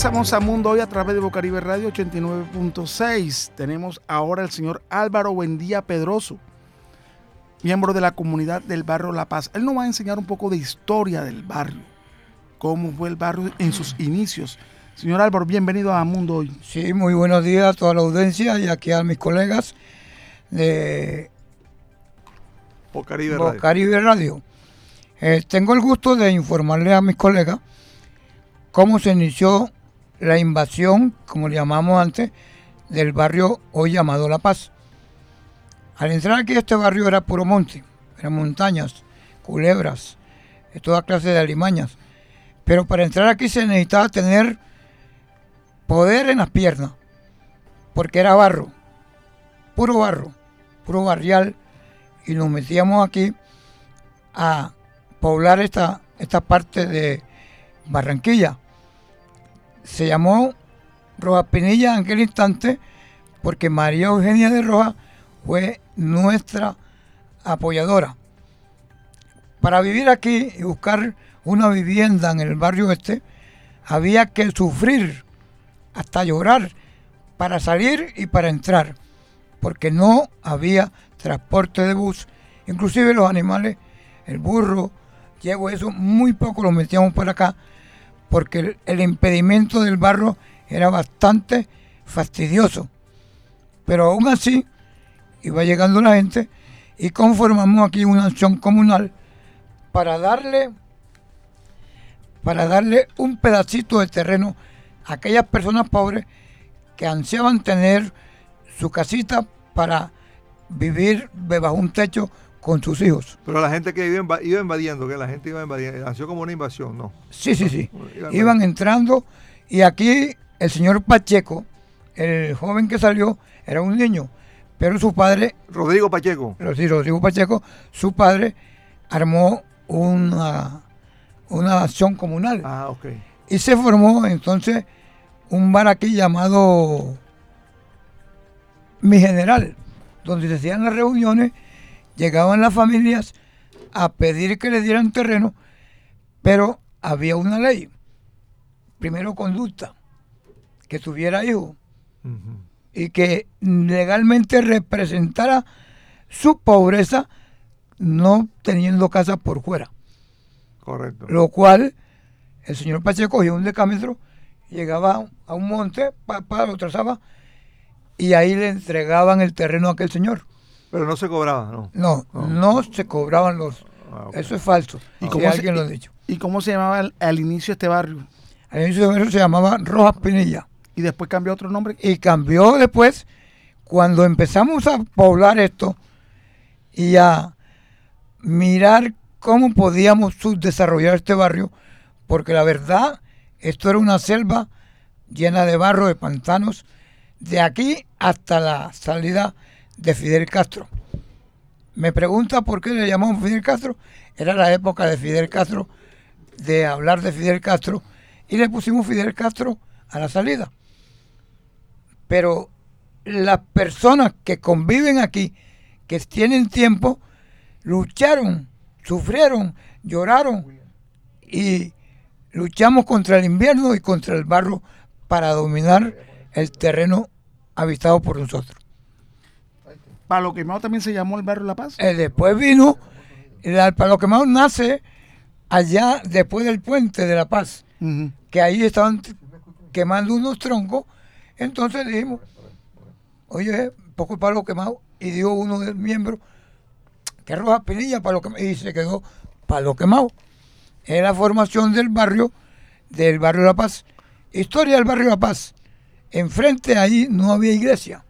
Regresamos a Mundo Hoy a través de Bocaribe Radio 89.6. Tenemos ahora al señor Álvaro Buendía Pedroso, miembro de la comunidad del barrio La Paz. Él nos va a enseñar un poco de historia del barrio, cómo fue el barrio en sus inicios. Señor Álvaro, bienvenido a Mundo Hoy. Sí, muy buenos días a toda la audiencia y aquí a mis colegas de Bocaribe Radio. Bocaribe Radio. Eh, tengo el gusto de informarle a mis colegas cómo se inició la invasión, como le llamamos antes, del barrio hoy llamado La Paz. Al entrar aquí este barrio era puro monte, eran montañas, culebras, de toda clase de alimañas. Pero para entrar aquí se necesitaba tener poder en las piernas, porque era barro, puro barro, puro barrial, y nos metíamos aquí a poblar esta, esta parte de Barranquilla. Se llamó Rojas Pinilla en aquel instante porque María Eugenia de Rojas fue nuestra apoyadora. Para vivir aquí y buscar una vivienda en el barrio este, había que sufrir, hasta llorar, para salir y para entrar, porque no había transporte de bus, inclusive los animales, el burro, llevo eso, muy poco lo metíamos para acá, porque el, el impedimento del barro era bastante fastidioso. Pero aún así, iba llegando la gente y conformamos aquí una acción comunal para darle para darle un pedacito de terreno a aquellas personas pobres que ansiaban tener su casita para vivir bajo un techo con sus hijos. Pero la gente que iba, inva- iba invadiendo, que la gente iba invadiendo, nació como una invasión, ¿no? Sí, sí, sí. Iban Iban entrando y aquí el señor Pacheco, el joven que salió, era un niño, pero su padre... Rodrigo Pacheco. Sí, Rodrigo Pacheco, su padre armó una, una acción comunal. Ah, ok. Y se formó entonces un bar aquí llamado Mi General, donde se hacían las reuniones, llegaban las familias a pedir que le dieran terreno, pero había una ley. Primero conducta, que tuviera hijos y que legalmente representara su pobreza no teniendo casa por fuera. Correcto. Lo cual el señor Pacheco cogía un decámetro, llegaba a un monte, pa, pa, lo trazaba y ahí le entregaban el terreno a aquel señor. Pero no se cobraba, ¿no? No, no, se cobraban los... Eso es falso. ¿Y ¿Y cómo si se- alguien lo ha dicho. ¿Y cómo se llamaba al, al inicio este barrio? Al inicio de barrio se llamaba Rojas Pinilla. ¿Y después cambió otro nombre? Y cambió después, cuando empezamos a poblar esto y a mirar cómo podíamos subdesarrollar este barrio, porque la verdad, esto era una selva llena de barro, de pantanos, de aquí hasta la salida de Fidel Castro. Me pregunta por qué le llamamos Fidel Castro. Era la época de Fidel Castro, de hablar de Fidel Castro, y le pusimos Fidel Castro a la salida. Pero las personas que conviven aquí, que tienen tiempo, lucharon, sufrieron, lloraron y luchamos contra el invierno y contra el barro para dominar el terreno habitado por nosotros. Palo Quemado también se llamó el barrio La Paz. Eh, después vino, el Palo Quemado nace allá después del puente de La Paz, que ahí estaban quemando unos troncos. Entonces dijimos, oye, poco el palo quemado. Y dio uno de los miembros, que roja pinilla, palo quemado. Y se quedó palo quemado. Es la formación del barrio, del barrio La Paz. Historia del barrio La Paz. Enfrente ahí no había iglesia.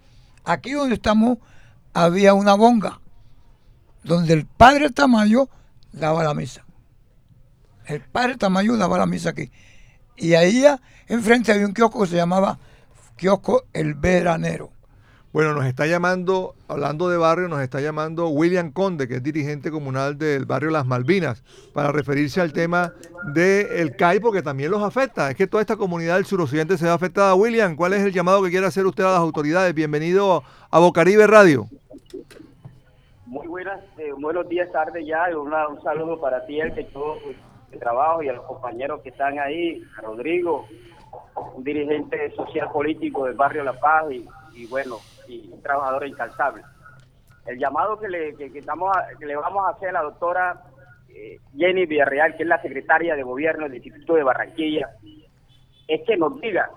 Aquí donde estamos había una bonga, donde el padre Tamayo daba la misa. El padre Tamayo daba la misa aquí. Y ahí ah, enfrente había un kiosco que se llamaba Kiosco El Veranero. Bueno, nos está llamando, hablando de barrio, nos está llamando William Conde, que es dirigente comunal del barrio Las Malvinas, para referirse al tema del CAI, porque también los afecta. Es que toda esta comunidad del suroccidente se ve afectada. William, ¿cuál es el llamado que quiere hacer usted a las autoridades? Bienvenido a Bocaribe Radio. Muy buenas, eh, buenos días, tarde ya. y una- un saludo para ti, el que todo el trabajo y a los compañeros que están ahí, a Rodrigo, un dirigente social político del barrio La Paz y, bueno, y un trabajador incansable. El llamado que le, que, estamos que le vamos a hacer a la doctora eh, Jenny Villarreal, que es la secretaria de gobierno del Instituto de Barranquilla, es que nos diga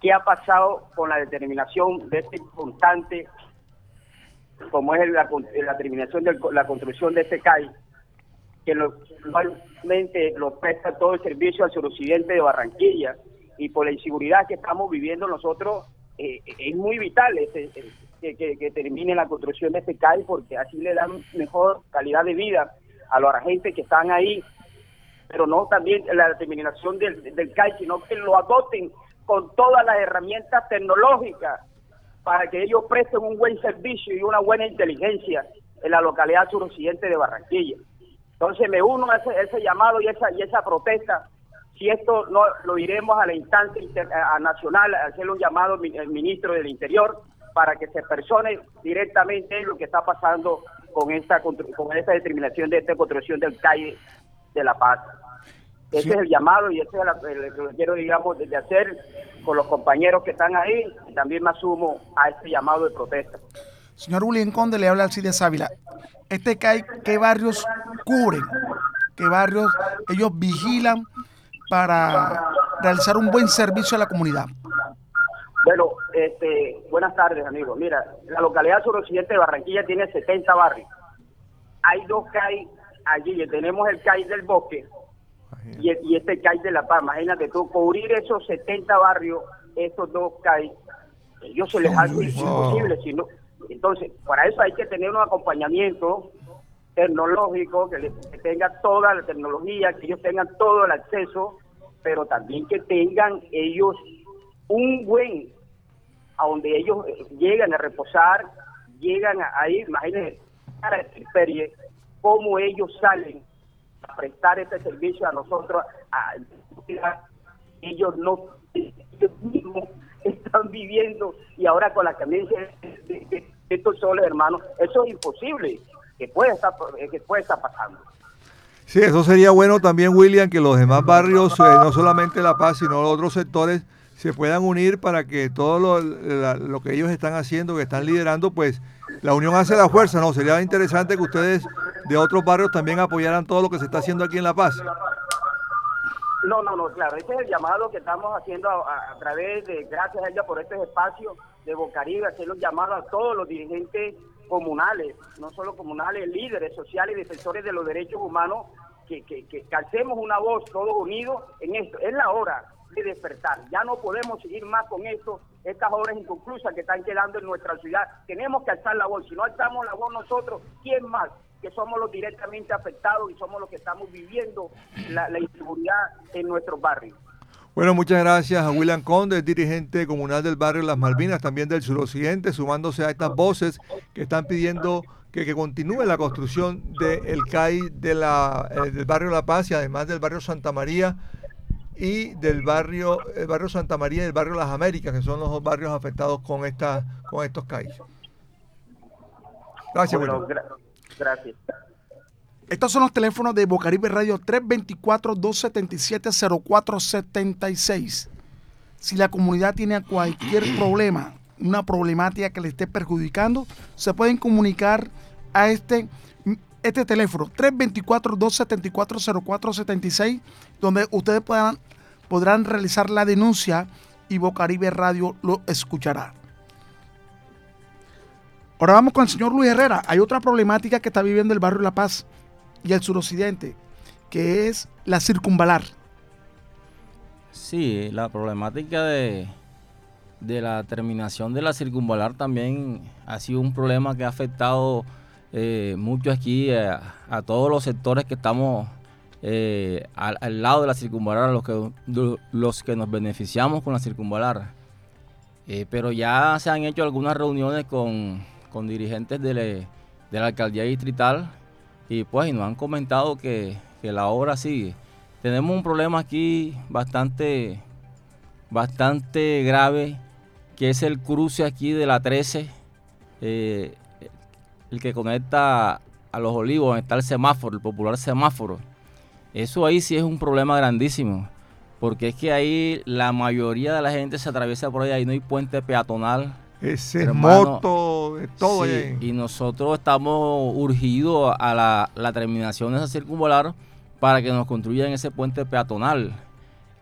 qué ha pasado con la determinación de este constante como es la, la de la construcción de este CAI, que normalmente lo presta todo el servicio al suroccidente de Barranquilla, y por la inseguridad que estamos viviendo nosotros, eh, es muy vital ese- eh, que, termine la construcción de este CAI, porque así le dan mejor calidad de vida a la gente que están ahí, pero no también la terminación del, del CAI, sino que lo adopten con todas las herramientas tecnológicas para que ellos presten un buen servicio y una buena inteligencia en la localidad suroccidente de Barranquilla. Entonces me uno a ese, ese llamado y esa, y esa protesta. Si esto no lo iremos a la instancia inter- a nacional, a hacerle un llamado al mi- al ministro del Interior para que se persone directamente en lo que está pasando con esta con esta determinación de esta construcción del calle de La Paz. Ese es el llamado y ese es el, que quiero, digamos, de hacer con los compañeros que están ahí. Y también me asumo a este llamado de protesta. Señor William Conde, le habla Alcides Ávila. Este CAI, ¿qué barrios cubren? ¿Qué barrios ellos vigilan para realizar un buen servicio a la comunidad? Bueno, este, buenas tardes, amigos. Mira, la localidad suroccidente de Barranquilla tiene 70 barrios. Hay dos CAI allí. Tenemos el CAI del Bosque y, el- y este CAI de La Paz. Imagínate tú, cubrir esos 70 barrios, estos dos CAI, ellos se les hace imposible. Si no, entonces, para eso hay que tener un acompañamiento tecnológico, que, le- que tenga toda la tecnología, que ellos tengan todo el acceso, pero también que tengan ellos un buen, a donde ellos eh, llegan a reposar, llegan a, ahí, imagínense, para la intemperie, cómo ellos salen a prestar este servicio a nosotros, a- ellos no, ellos mismos están viviendo y ahora con la camisa de- de estos soles hermanos, eso es imposible, que puede estar, que puede estar pasando. Sí, eso sería bueno también, William, que los demás barrios, eh, no solamente La Paz, sino otros sectores, se puedan unir para que todo lo, la- lo que ellos están haciendo, que están liderando, pues la unión hace la fuerza, ¿no? Sería interesante que ustedes de otros barrios también apoyaran todo lo que se está haciendo aquí en La Paz. No, no, no, claro, ese es el llamado que estamos haciendo a, a- a través de, gracias a ella por este espacio de Bocaribe, hacer los llamados a todos los dirigentes comunales, no solo comunales, líderes sociales y defensores de los derechos humanos, que, que, que, que alcemos una voz todos unidos en esto. Es la hora de despertar, ya no podemos seguir más con esto, estas obras inconclusas que están quedando en nuestra ciudad. Tenemos que alzar la voz, si no alzamos la voz nosotros, ¿quién más? que somos los directamente afectados y somos los que estamos viviendo la inseguridad en nuestros barrios. Bueno, muchas gracias a William Conde, el dirigente comunal del barrio Las Malvinas, también del suroccidente, sumándose a estas voces que están pidiendo que, que continúe la construcción del CAI de la, eh, del barrio La Paz y además del barrio Santa María y del barrio, el barrio Santa María y el barrio Las Américas, que son los dos barrios afectados con, esta, con estos CAI. Gracias, Bueno, William. gra- gracias. Estos son los teléfonos de Bocaribe Radio 324-277-0476. Si la comunidad tiene cualquier problema, una problemática que le esté perjudicando, se pueden comunicar a este, este teléfono 324-274-0476, donde ustedes podrán, podrán realizar la denuncia y Bocaribe Radio lo escuchará. Ahora vamos con el señor Luis Herrera. Hay otra problemática que está viviendo el barrio La Paz y el suroccidente, que es la circunvalar. Sí, la problemática de, de la terminación de la circunvalar también ha sido un problema que ha afectado eh, mucho aquí eh, a, todos los sectores que estamos eh, al, al lado de la circunvalar, los que, los que nos beneficiamos con la circunvalar. Pero ya se han hecho algunas reuniones con, con dirigentes de, de la alcaldía distrital y pues nos han comentado que, que la obra sigue. Tenemos un problema aquí bastante, bastante grave, que es el cruce aquí de la 13, eh, el que conecta a los olivos, donde está el semáforo, el popular semáforo. Eso ahí sí es un problema grandísimo, porque es que ahí la mayoría de la gente se atraviesa por ahí, ahí no hay puente peatonal. Ese Hermano, moto, de todo. Sí, ahí. y nosotros estamos urgidos a la, la terminación de esa circunvalar para que nos construyan ese puente peatonal.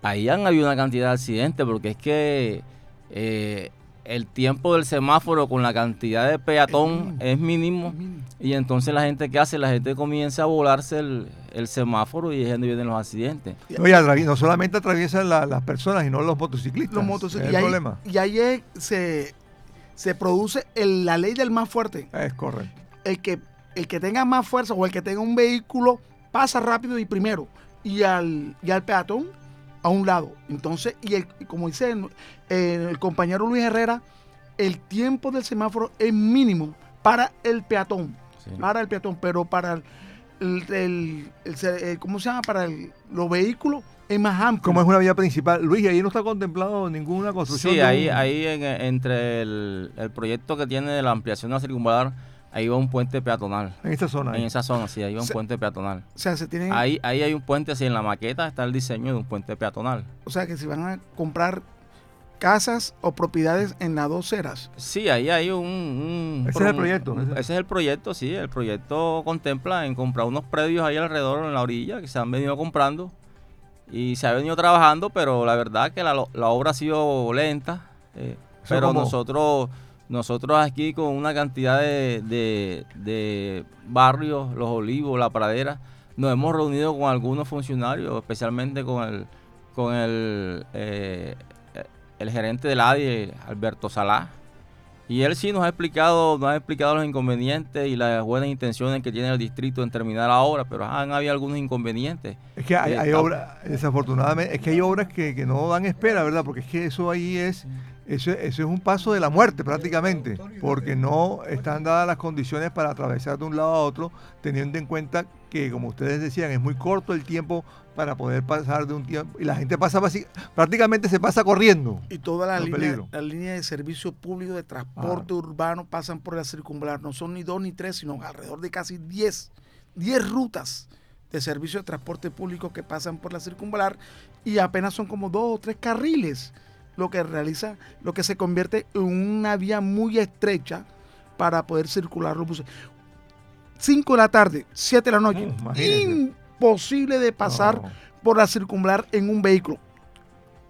Ahí han habido una cantidad de accidentes porque es que eh, el tiempo del semáforo con la cantidad de peatón es mínimo, y entonces la gente que hace, la gente comienza a volarse el, el semáforo y es donde vienen los accidentes. No, y atravi- no solamente atraviesan la- las personas, sino los motociclistas. Los Es motociclistas. el Y ahí, problema. y ahí es- se, se produce el- la ley del más fuerte. Es correcto. El que, el que tenga más fuerza o el que tenga un vehículo pasa rápido y primero. Y al, y al peatón a un lado. Entonces, y el, como dice el, el compañero Luis Herrera, el tiempo del semáforo es mínimo para el peatón. Para el peatón, pero para el, el- el- el se- el- ¿cómo se llama? Para el- los vehículos es más amplio. Como es una vía principal. Luis, ahí no está contemplado ninguna construcción. Sí, ahí, un- ahí en- entre el, el proyecto que tiene de la ampliación de la circunvalar, ahí va un puente peatonal. En esa zona. En esa zona, sí, ahí va un Se- puente peatonal. O sea, se tienen, Ahí, ahí hay un puente, así en la maqueta está el diseño de un puente peatonal. o sea, que si van a comprar casas o propiedades en las dos eras. Sí, ahí hay un... un- Ese es el proyecto, un- ese- ese es el proyecto, sí. El proyecto contempla en comprar unos predios ahí alrededor en la orilla que se han venido comprando y se ha venido trabajando, pero la verdad que la, la obra ha sido lenta. eh, pero como- nosotros nosotros aquí con una cantidad de, de- de barrios, Los Olivos, La Pradera, nos hemos reunido con algunos funcionarios, especialmente con el con el, eh, el gerente del ADI, Alberto Salá. Y él sí nos ha explicado, nos ha explicado los inconvenientes y las buenas intenciones que tiene el distrito en terminar la obra, pero han habido algunos inconvenientes. Es que hay, Eh, hay obras, desafortunadamente, es que hay obras que, que no dan espera, ¿verdad? Porque es que eso ahí es, eso, eso es un paso de la muerte prácticamente, porque no están dadas las condiciones para atravesar de un lado a otro, teniendo en cuenta que, como ustedes decían, es muy corto el tiempo para poder pasar de un tiempo, y la gente pasa prácticamente se pasa corriendo. Y todas las Los líneas peligros. las líneas de servicio público de transporte urbano pasan por la circunvalar. No son ni dos ni tres, sino alrededor de casi 10, 10 rutas de servicio de transporte público que pasan por la circunvalar y apenas son como dos o tres carriles lo que realiza, lo que se convierte en una vía muy estrecha para poder circular los buses. 5 de la tarde, 7 de la noche. Imposible de pasar No. por la circunvalar en un vehículo.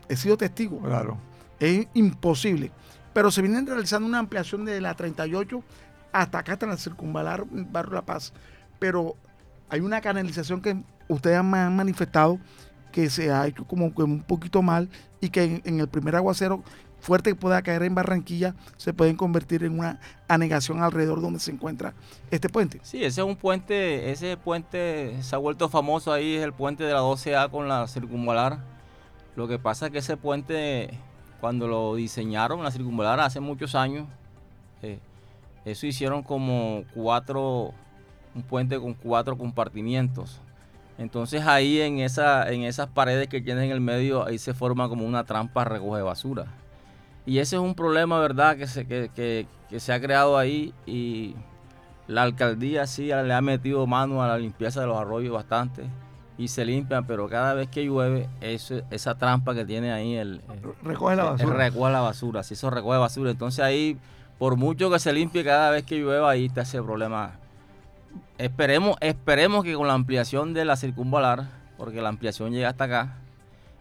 He sido testigo. Claro. Es imposible. Pero se viene realizando una ampliación de la 38 hasta acá, hasta la circunvalar Barrio La Paz. Pero hay una canalización que ustedes me han manifestado que se ha hecho como que un poquito mal y que en, en el primer aguacero fuerte que pueda caer en Barranquilla se pueden convertir en una anegación alrededor donde se encuentra este puente. Sí, ese es un puente, ese puente se ha vuelto famoso ahí, es el puente de la 12A con la circunvalar. Lo que pasa es que ese puente, cuando lo diseñaron, la circunvalar hace muchos años, eh, eso hicieron como cuatro, un puente con cuatro compartimientos. Entonces ahí en, esa, en esas paredes que tienen en el medio, ahí se forma como una trampa recoge basura. Y ese es un problema, ¿verdad?, que se, que, que- que se ha creado ahí y la alcaldía sí le ha metido mano a la limpieza de los arroyos bastante y se limpian, pero cada vez que llueve, eso- esa trampa que tiene ahí, el, Recoge la el- el basura. recoge la basura, si eso recoge basura. Entonces ahí, por mucho que se limpie cada vez que llueva, ahí está ese problema. Esperemos, esperemos que con la ampliación de la circunvalar, porque la ampliación llega hasta acá,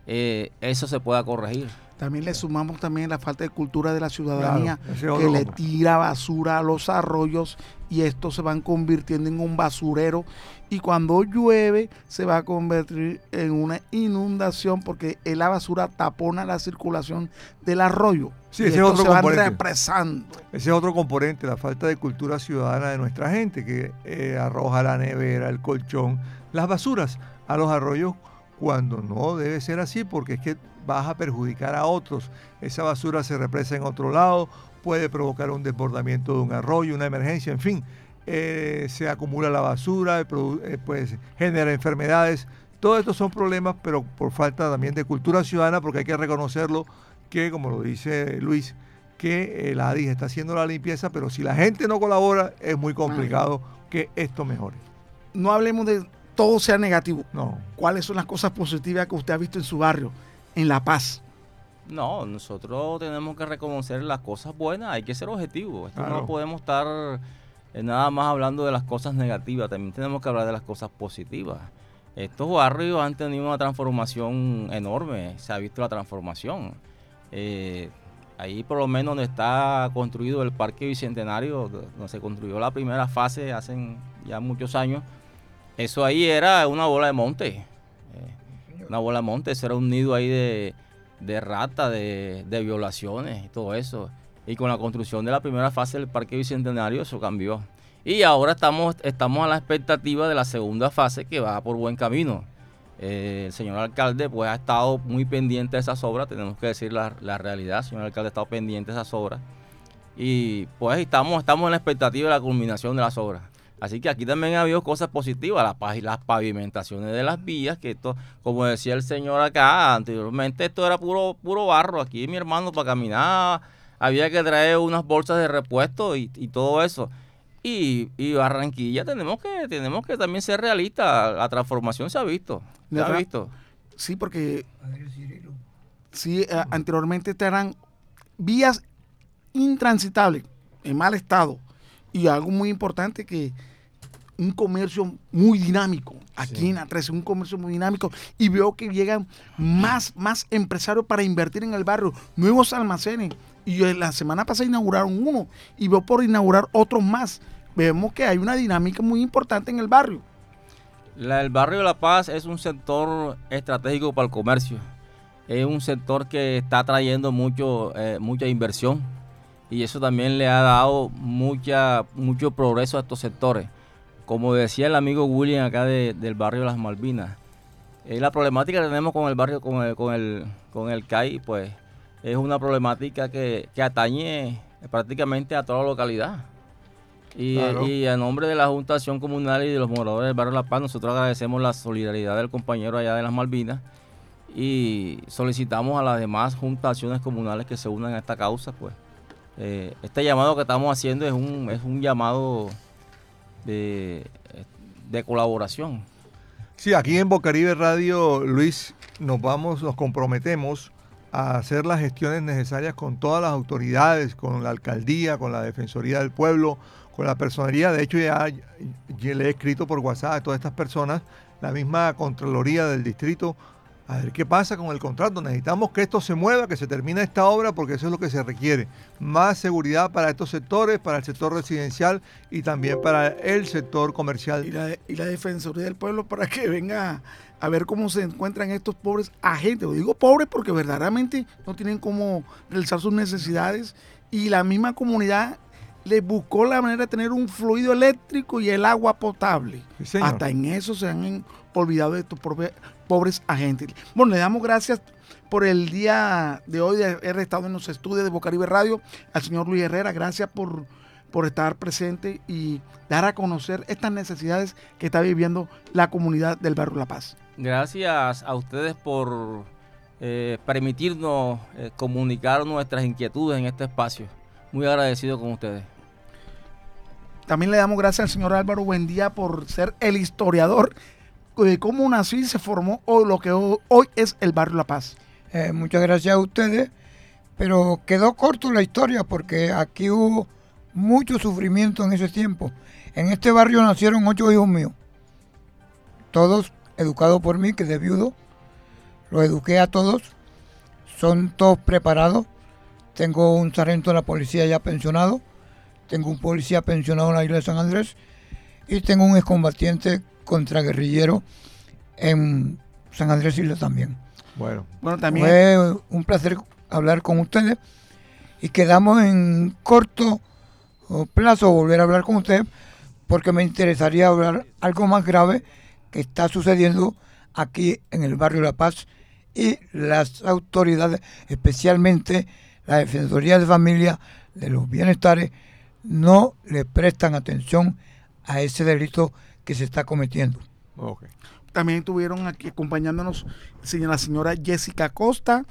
eh, eso se pueda corregir. También le sumamos también la falta de cultura de la ciudadanía Claro, que le tira basura a los arroyos y estos se van convirtiendo en un basurero y cuando llueve se va a convertir en una inundación porque la basura tapona la circulación del arroyo. Sí, y ese es estos otro se van componente. represando. Ese es otro componente, la falta de cultura ciudadana de nuestra gente, que eh, arroja la nevera, el colchón, las basuras a los arroyos cuando no debe ser así, porque es que vas a perjudicar a otros. Esa basura se represa en otro lado, puede provocar un desbordamiento de un arroyo, una emergencia, en fin. eh, se acumula la basura, produ- eh, pues genera enfermedades. Todos estos son problemas, pero por falta también de cultura ciudadana, porque hay que reconocerlo que, como lo dice Luis, que el ADI está haciendo la limpieza, pero si la gente no colabora, es muy complicado que esto mejore. No hablemos de todo sea negativo. No. ¿Cuáles son las cosas positivas que usted ha visto en su barrio, en La Paz? No, nosotros tenemos que reconocer las cosas buenas, hay que ser objetivos. Esto Claro. no podemos estar eh, nada más hablando de las cosas negativas, también tenemos que hablar de las cosas positivas. Estos barrios han tenido una transformación enorme, se ha visto la transformación. Eh, ahí por lo menos donde está construido el Parque Bicentenario, donde se construyó la primera fase hace ya muchos años, eso ahí era una bola de monte. eh, una bola monte, eso era un nido ahí de, de rata, de, de violaciones y todo eso. Y con la construcción de la primera fase del Parque Bicentenario eso cambió. Y ahora estamos, estamos a la expectativa de la segunda fase que va por buen camino. Eh, el señor alcalde pues ha estado muy pendiente de esas obras, tenemos que decir la, la realidad, el señor alcalde ha estado pendiente de esas obras. Y pues estamos, estamos en la expectativa de la culminación de las obras. Así que aquí también ha habido cosas positivas, las, las pavimentaciones de las vías, que esto, como decía el señor acá anteriormente, esto era puro, puro barro. Aquí mi hermano para caminar había que traer unas bolsas de repuesto y, y todo eso. Y, y Barranquilla tenemos que tenemos que también ser realistas. La transformación se ha visto. Se ha visto. Sí, porque sí, eh, anteriormente eran vías intransitables, en mal estado. Y algo muy importante que un comercio muy dinámico. Aquí en A13, un comercio muy dinámico. Y veo que llegan más, más empresarios para invertir en el barrio, nuevos almacenes. Y la semana pasada inauguraron uno y veo por inaugurar otros más. Vemos que hay una dinámica muy importante en el barrio. el barrio de La Paz es un sector estratégico para el comercio. Es un sector que está trayendo mucho, eh, mucha inversión y eso también le ha dado mucha, mucho progreso a estos sectores como decía el amigo William acá del barrio de Las Malvinas, eh, la problemática que tenemos con el barrio, con el, con el, con el CAI, pues es una problemática que, atañe prácticamente a toda la localidad. Y, y, a nombre de la Junta de Acción Comunal y de los moradores del barrio La Paz, nosotros agradecemos la solidaridad del compañero allá de Las Malvinas y solicitamos a las demás juntas de acciones comunales que se unan a esta causa. pues eh, Este llamado que estamos haciendo es un, es un llamado de, colaboración. Sí, aquí en Bocaribe Radio, Luis, nos vamos, nos comprometemos a hacer las gestiones necesarias con todas las autoridades, con la alcaldía, con la Defensoría del Pueblo, con la personería. De hecho, ya, ya le he escrito por WhatsApp a todas estas personas, la misma Contraloría del Distrito a ver qué pasa con el contrato. Necesitamos que esto se mueva, que se termine esta obra, porque eso es lo que se requiere. Más seguridad para estos sectores, para el sector residencial y también para el sector comercial. Y la, y la Defensoría del Pueblo para que venga a ver cómo se encuentran estos pobres agentes. Lo digo pobres porque verdaderamente no tienen cómo realizar sus necesidades y la misma comunidad les buscó la manera de tener un fluido eléctrico y el agua potable. Hasta en eso se han olvidado de estos pobres agentes. Bueno, le damos gracias por el día de hoy de haber estado en los estudios de Bocaribe Radio al señor Luis Herrera. Gracias por, por estar presente y dar a conocer estas necesidades que está viviendo la comunidad del barrio La Paz. Gracias a ustedes por eh, permitirnos eh, comunicar nuestras inquietudes en este espacio. Muy agradecido con ustedes. También le damos gracias al señor Álvaro Buendía por ser el historiador de cómo nació y se formó hoy lo que hoy es el barrio La Paz. Eh, muchas gracias a ustedes, pero quedó corto la historia porque aquí hubo mucho sufrimiento en ese tiempo. En este barrio nacieron ocho hijos míos, todos educados por mí, que de viudo, los eduqué a todos, son todos preparados. Tengo un sargento de la policía ya pensionado, tengo un policía pensionado en la isla de San Andrés y tengo un excombatiente contraguerrillero en San Andrés Isla también. Bueno, bueno también. Fue un placer hablar con ustedes y quedamos en corto plazo volver a hablar con ustedes porque me interesaría hablar algo más grave que está sucediendo aquí en el barrio La Paz y las autoridades, especialmente la Defensoría de Familia de los Bienestares, no le prestan atención a ese delito que se está cometiendo. También estuvieron aquí acompañándonos la señora Jessica Costa,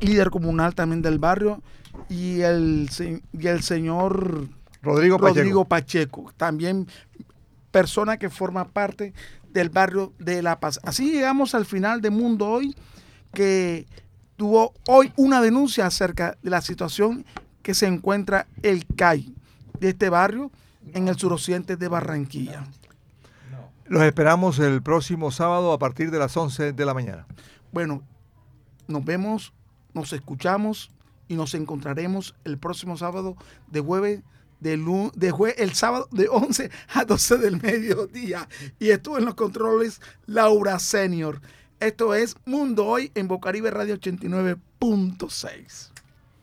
líder comunal también del barrio, y el, y el señor Rodrigo, Rodrigo Pacheco. también persona que forma parte del barrio de La Paz. Así llegamos al final de Mundo Hoy, que tuvo hoy una denuncia acerca de la situación que se encuentra el CAI de este barrio en el suroccidente de Barranquilla. Los esperamos el próximo sábado a partir de las 11 de la mañana. Bueno, nos vemos, nos escuchamos y nos encontraremos el próximo sábado de jueves de, de el sábado de 11 a 12 del mediodía. Y estuvo en los controles Laura Senior. Esto es Mundo Hoy en Bocaribe Radio 89.6.